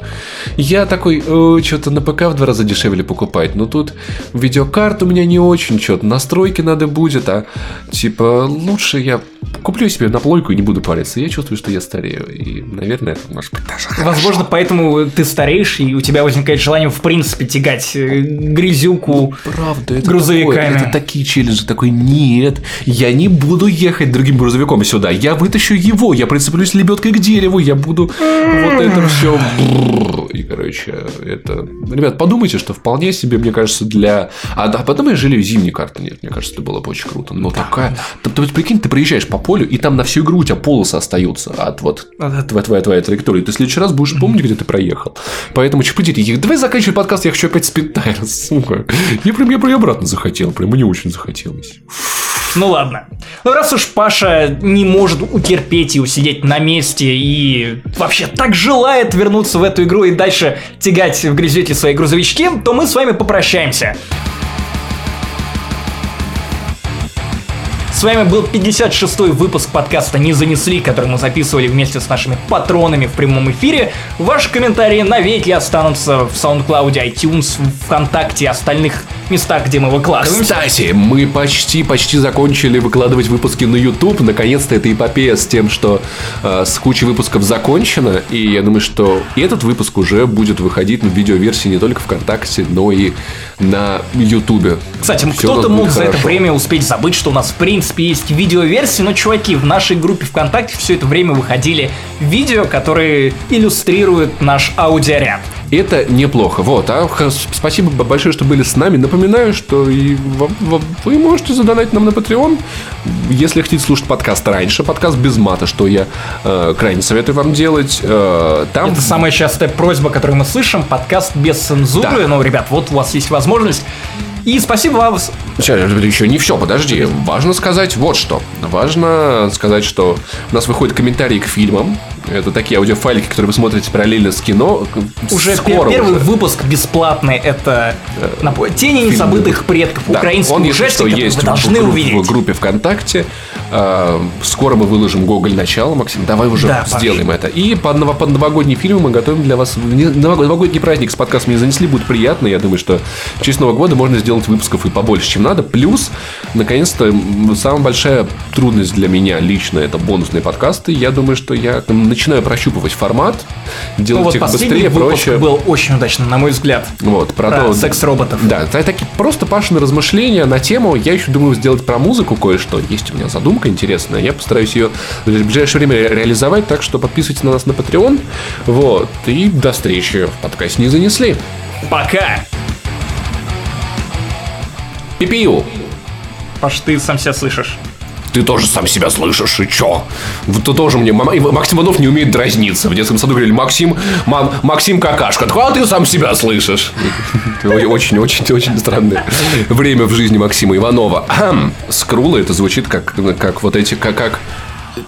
Я такой, что-то на ПК в два раза дешевле покупать. Но тут видеокарта у меня не очень, что-то настройки надо будет, а типа лучше я куплю себе на плойку и не буду париться. Я чувствую, что я старею. И, наверное, это может быть даже Возможно, поэтому ты стареешь, и у тебя возникает желание, в принципе, тягать э, грязюку Правда, это грузовиками. такое- это такие челленджи. Такой, нет, я не буду ехать другим грузовиком сюда. Я вытащу его, я прицеплюсь лебедкой к дереву, я буду вот это все. И, короче, это... Ребят, подумайте, что вполне себе, мне кажется, для... А, да, потом я жалею зимней карты. Нет, мне кажется, это было бы очень круто. Но такая... Ты, ты вот прикинь, ты приезжаешь по полю, и там на всю игру у тебя полосы остаются от вот твоя, твоя, твоя траектория. Ты в следующий раз будешь помнить, где ты проехал. Поэтому, чипудите, давай заканчивай подкаст, я хочу опять спидтайр, сука. Я прям, я прям обратно захотел, прям мне очень захотелось. Ну ладно. Ну раз уж Паша не может утерпеть и усидеть на месте и вообще так желает вернуться в эту игру и дальше тягать в грязете свои грузовички, то мы с вами попрощаемся. С вами был 56-й выпуск подкаста «Не занесли», который мы записывали вместе с нашими патронами в прямом эфире. Ваши комментарии навеки останутся в SoundCloud, iTunes, ВКонтакте и остальных местах, где мы выкладываемся. Кстати, мы почти-почти закончили выкладывать выпуски на YouTube. Наконец-то эта эпопея с тем, что э, с кучей выпусков закончена. И я думаю, что этот выпуск уже будет выходить на видеоверсии не только ВКонтакте, но и на YouTube. Кстати, кто-то мог за это время успеть забыть, что у нас в принципе есть видеоверсии, но, чуваки, в нашей группе ВКонтакте все это время выходили видео, которые иллюстрируют наш аудиоряд. Это неплохо. Вот, а спасибо большое, что были с нами. Напоминаю, что и вы можете задонать нам на Patreon, если хотите слушать подкаст раньше, подкаст без мата, что я э, крайне советую вам делать. Э, там... Это самая частая просьба, которую мы слышим, подкаст без цензуры. Да. Ну, ребят, вот у вас есть возможность и спасибо вам. Сейчас, еще не все, подожди. Важно сказать вот что. Важно сказать, что у нас выходят комментарии к фильмам. Это такие аудиофайлики, которые вы смотрите параллельно с кино. Уже Скоро первый уже. выпуск бесплатный. Это э, «Тени Фильм незабытых предков». Да. Украинский Он, если что, есть вы должны в, увидеть. в группе ВКонтакте. Э, скоро мы выложим «Гоголь. Начало». Максим, давай уже да, сделаем Паш. это. И под, под новогодние фильмы мы готовим для вас... Новогодний праздник с подкастом не занесли. Будет приятно. Я думаю, что в честь Нового года можно сделать выпусков и побольше, чем надо. Плюс, наконец-то, самая большая трудность для меня лично это бонусные подкасты. Я думаю, что я начинаю прощупывать формат, делать ну, вот их быстрее, проще. был очень удачно, на мой взгляд. Вот, про, про то, секс-роботов. Да, это такие просто Пашины размышления на тему. Я еще думаю сделать про музыку кое-что. Есть у меня задумка интересная. Я постараюсь ее в ближайшее время реализовать, так что подписывайтесь на нас на Patreon. Вот. И до встречи в подкасте не занесли. Пока! Пипию. Паш, ты сам себя слышишь. Ты тоже сам себя слышишь, и чё? Ты тоже мне... Максим Иванов не умеет дразниться. В детском саду говорили, Максим, мам, Максим какашка. А ты сам себя слышишь. Очень-очень-очень странное время в жизни Максима Иванова. Скрула это звучит как, как вот эти... Как, как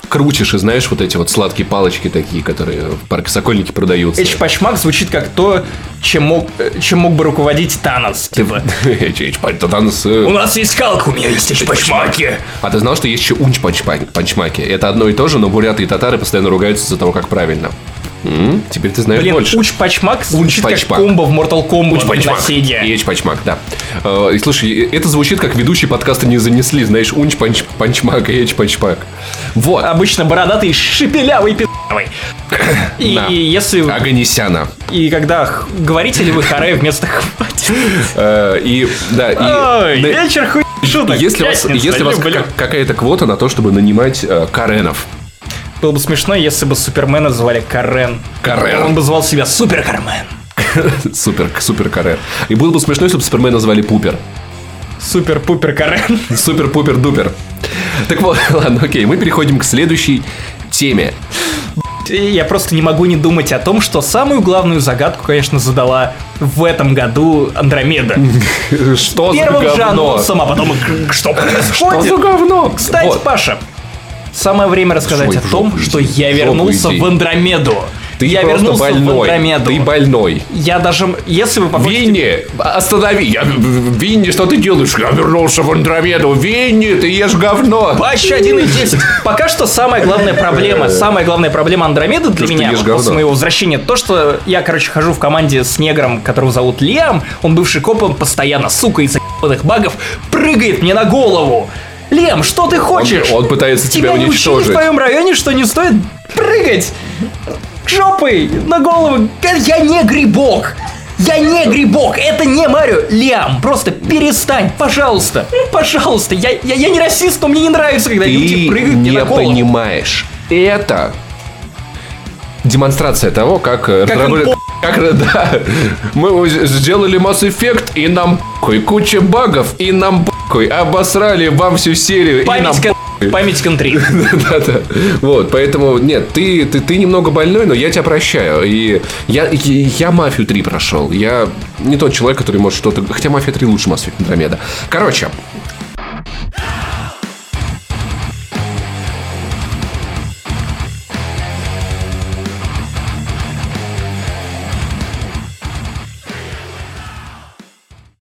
крутишь и знаешь вот эти вот сладкие палочки такие, которые в парке Сокольники продаются. Эчпачмак звучит как то, чем мог, чем мог бы руководить Танос. Типа. Танос... Э, у нас есть Халк, у меня есть Эчпачмаки. А ты знал, что есть еще Унч-панчмаки? Это одно и то же, но буряты и татары постоянно ругаются за того, как правильно. Теперь ты знаешь Блин, больше. Уч-пачмак звучит Уч как комбо в Mortal Kombat Уч-пачмак. И Эч-пачмак, да. Э, и слушай, это звучит как ведущий подкаста не занесли, знаешь, Унч-панчмак и Эч-пачмак. Вот. Обычно бородатый шепелявый пи***вый. И, да. если... Аганесяна. И когда говорите ли вы харе вместо хватит. Э, и, да, и... Вечер хуй шуток. Если у вас, если вас какая-то квота на то, чтобы нанимать э, Каренов, было бы смешно, если бы Супермена звали Карен. Карен. Он бы звал себя Супер Кармен. Супер, Супер Карен. И было бы смешно, если бы Супермена звали Пупер. Супер-пупер Карен. Супер-пупер-дупер. Так вот, ладно, окей, мы переходим к следующей теме. Я просто не могу не думать о том, что самую главную загадку, конечно, задала в этом году Андромеда. Что за говно? же анонсом, а потом что происходит? Что за говно? Кстати, Паша, Самое время рассказать Шой, о том, жопу, что я вернулся в Андромеду. Ты я вернулся больной. в Андромеду. Ты больной. Я даже, если вы попросите... Винни, останови. Я... Винни, что ты делаешь? Я вернулся в Андромеду. Винни, ты ешь говно. Паща 1.10. Пока что самая главная проблема, самая главная проблема Андромеды для меня после моего возвращения, то, что я, короче, хожу в команде с негром, которого зовут Лиам, он бывший коп, он постоянно, сука, из-за багов прыгает мне на голову. Лем, что ты хочешь? Он, он пытается тебя, тебя уничтожить. в твоем районе, что не стоит прыгать жопой на голову. Я не грибок. Я не грибок, это не Марио. Лиам, просто перестань, пожалуйста. Pожалуйста, я, я, я не расист, но мне не нравится, когда Ты люди прыгают мне не на голову. понимаешь. Это демонстрация того, как... Как, разработ... как да, мы сделали Mass Effect, и нам похуй, куча багов, и нам похуй, обосрали вам всю серию, Память и нам Память контри. Да-да. Вот, поэтому, нет, ты, ты, ты немного больной, но я тебя прощаю. И я, я, я Мафию 3 прошел. Я не тот человек, который может что-то... Хотя Мафия 3 лучше Mass Effect Andromeda. Короче,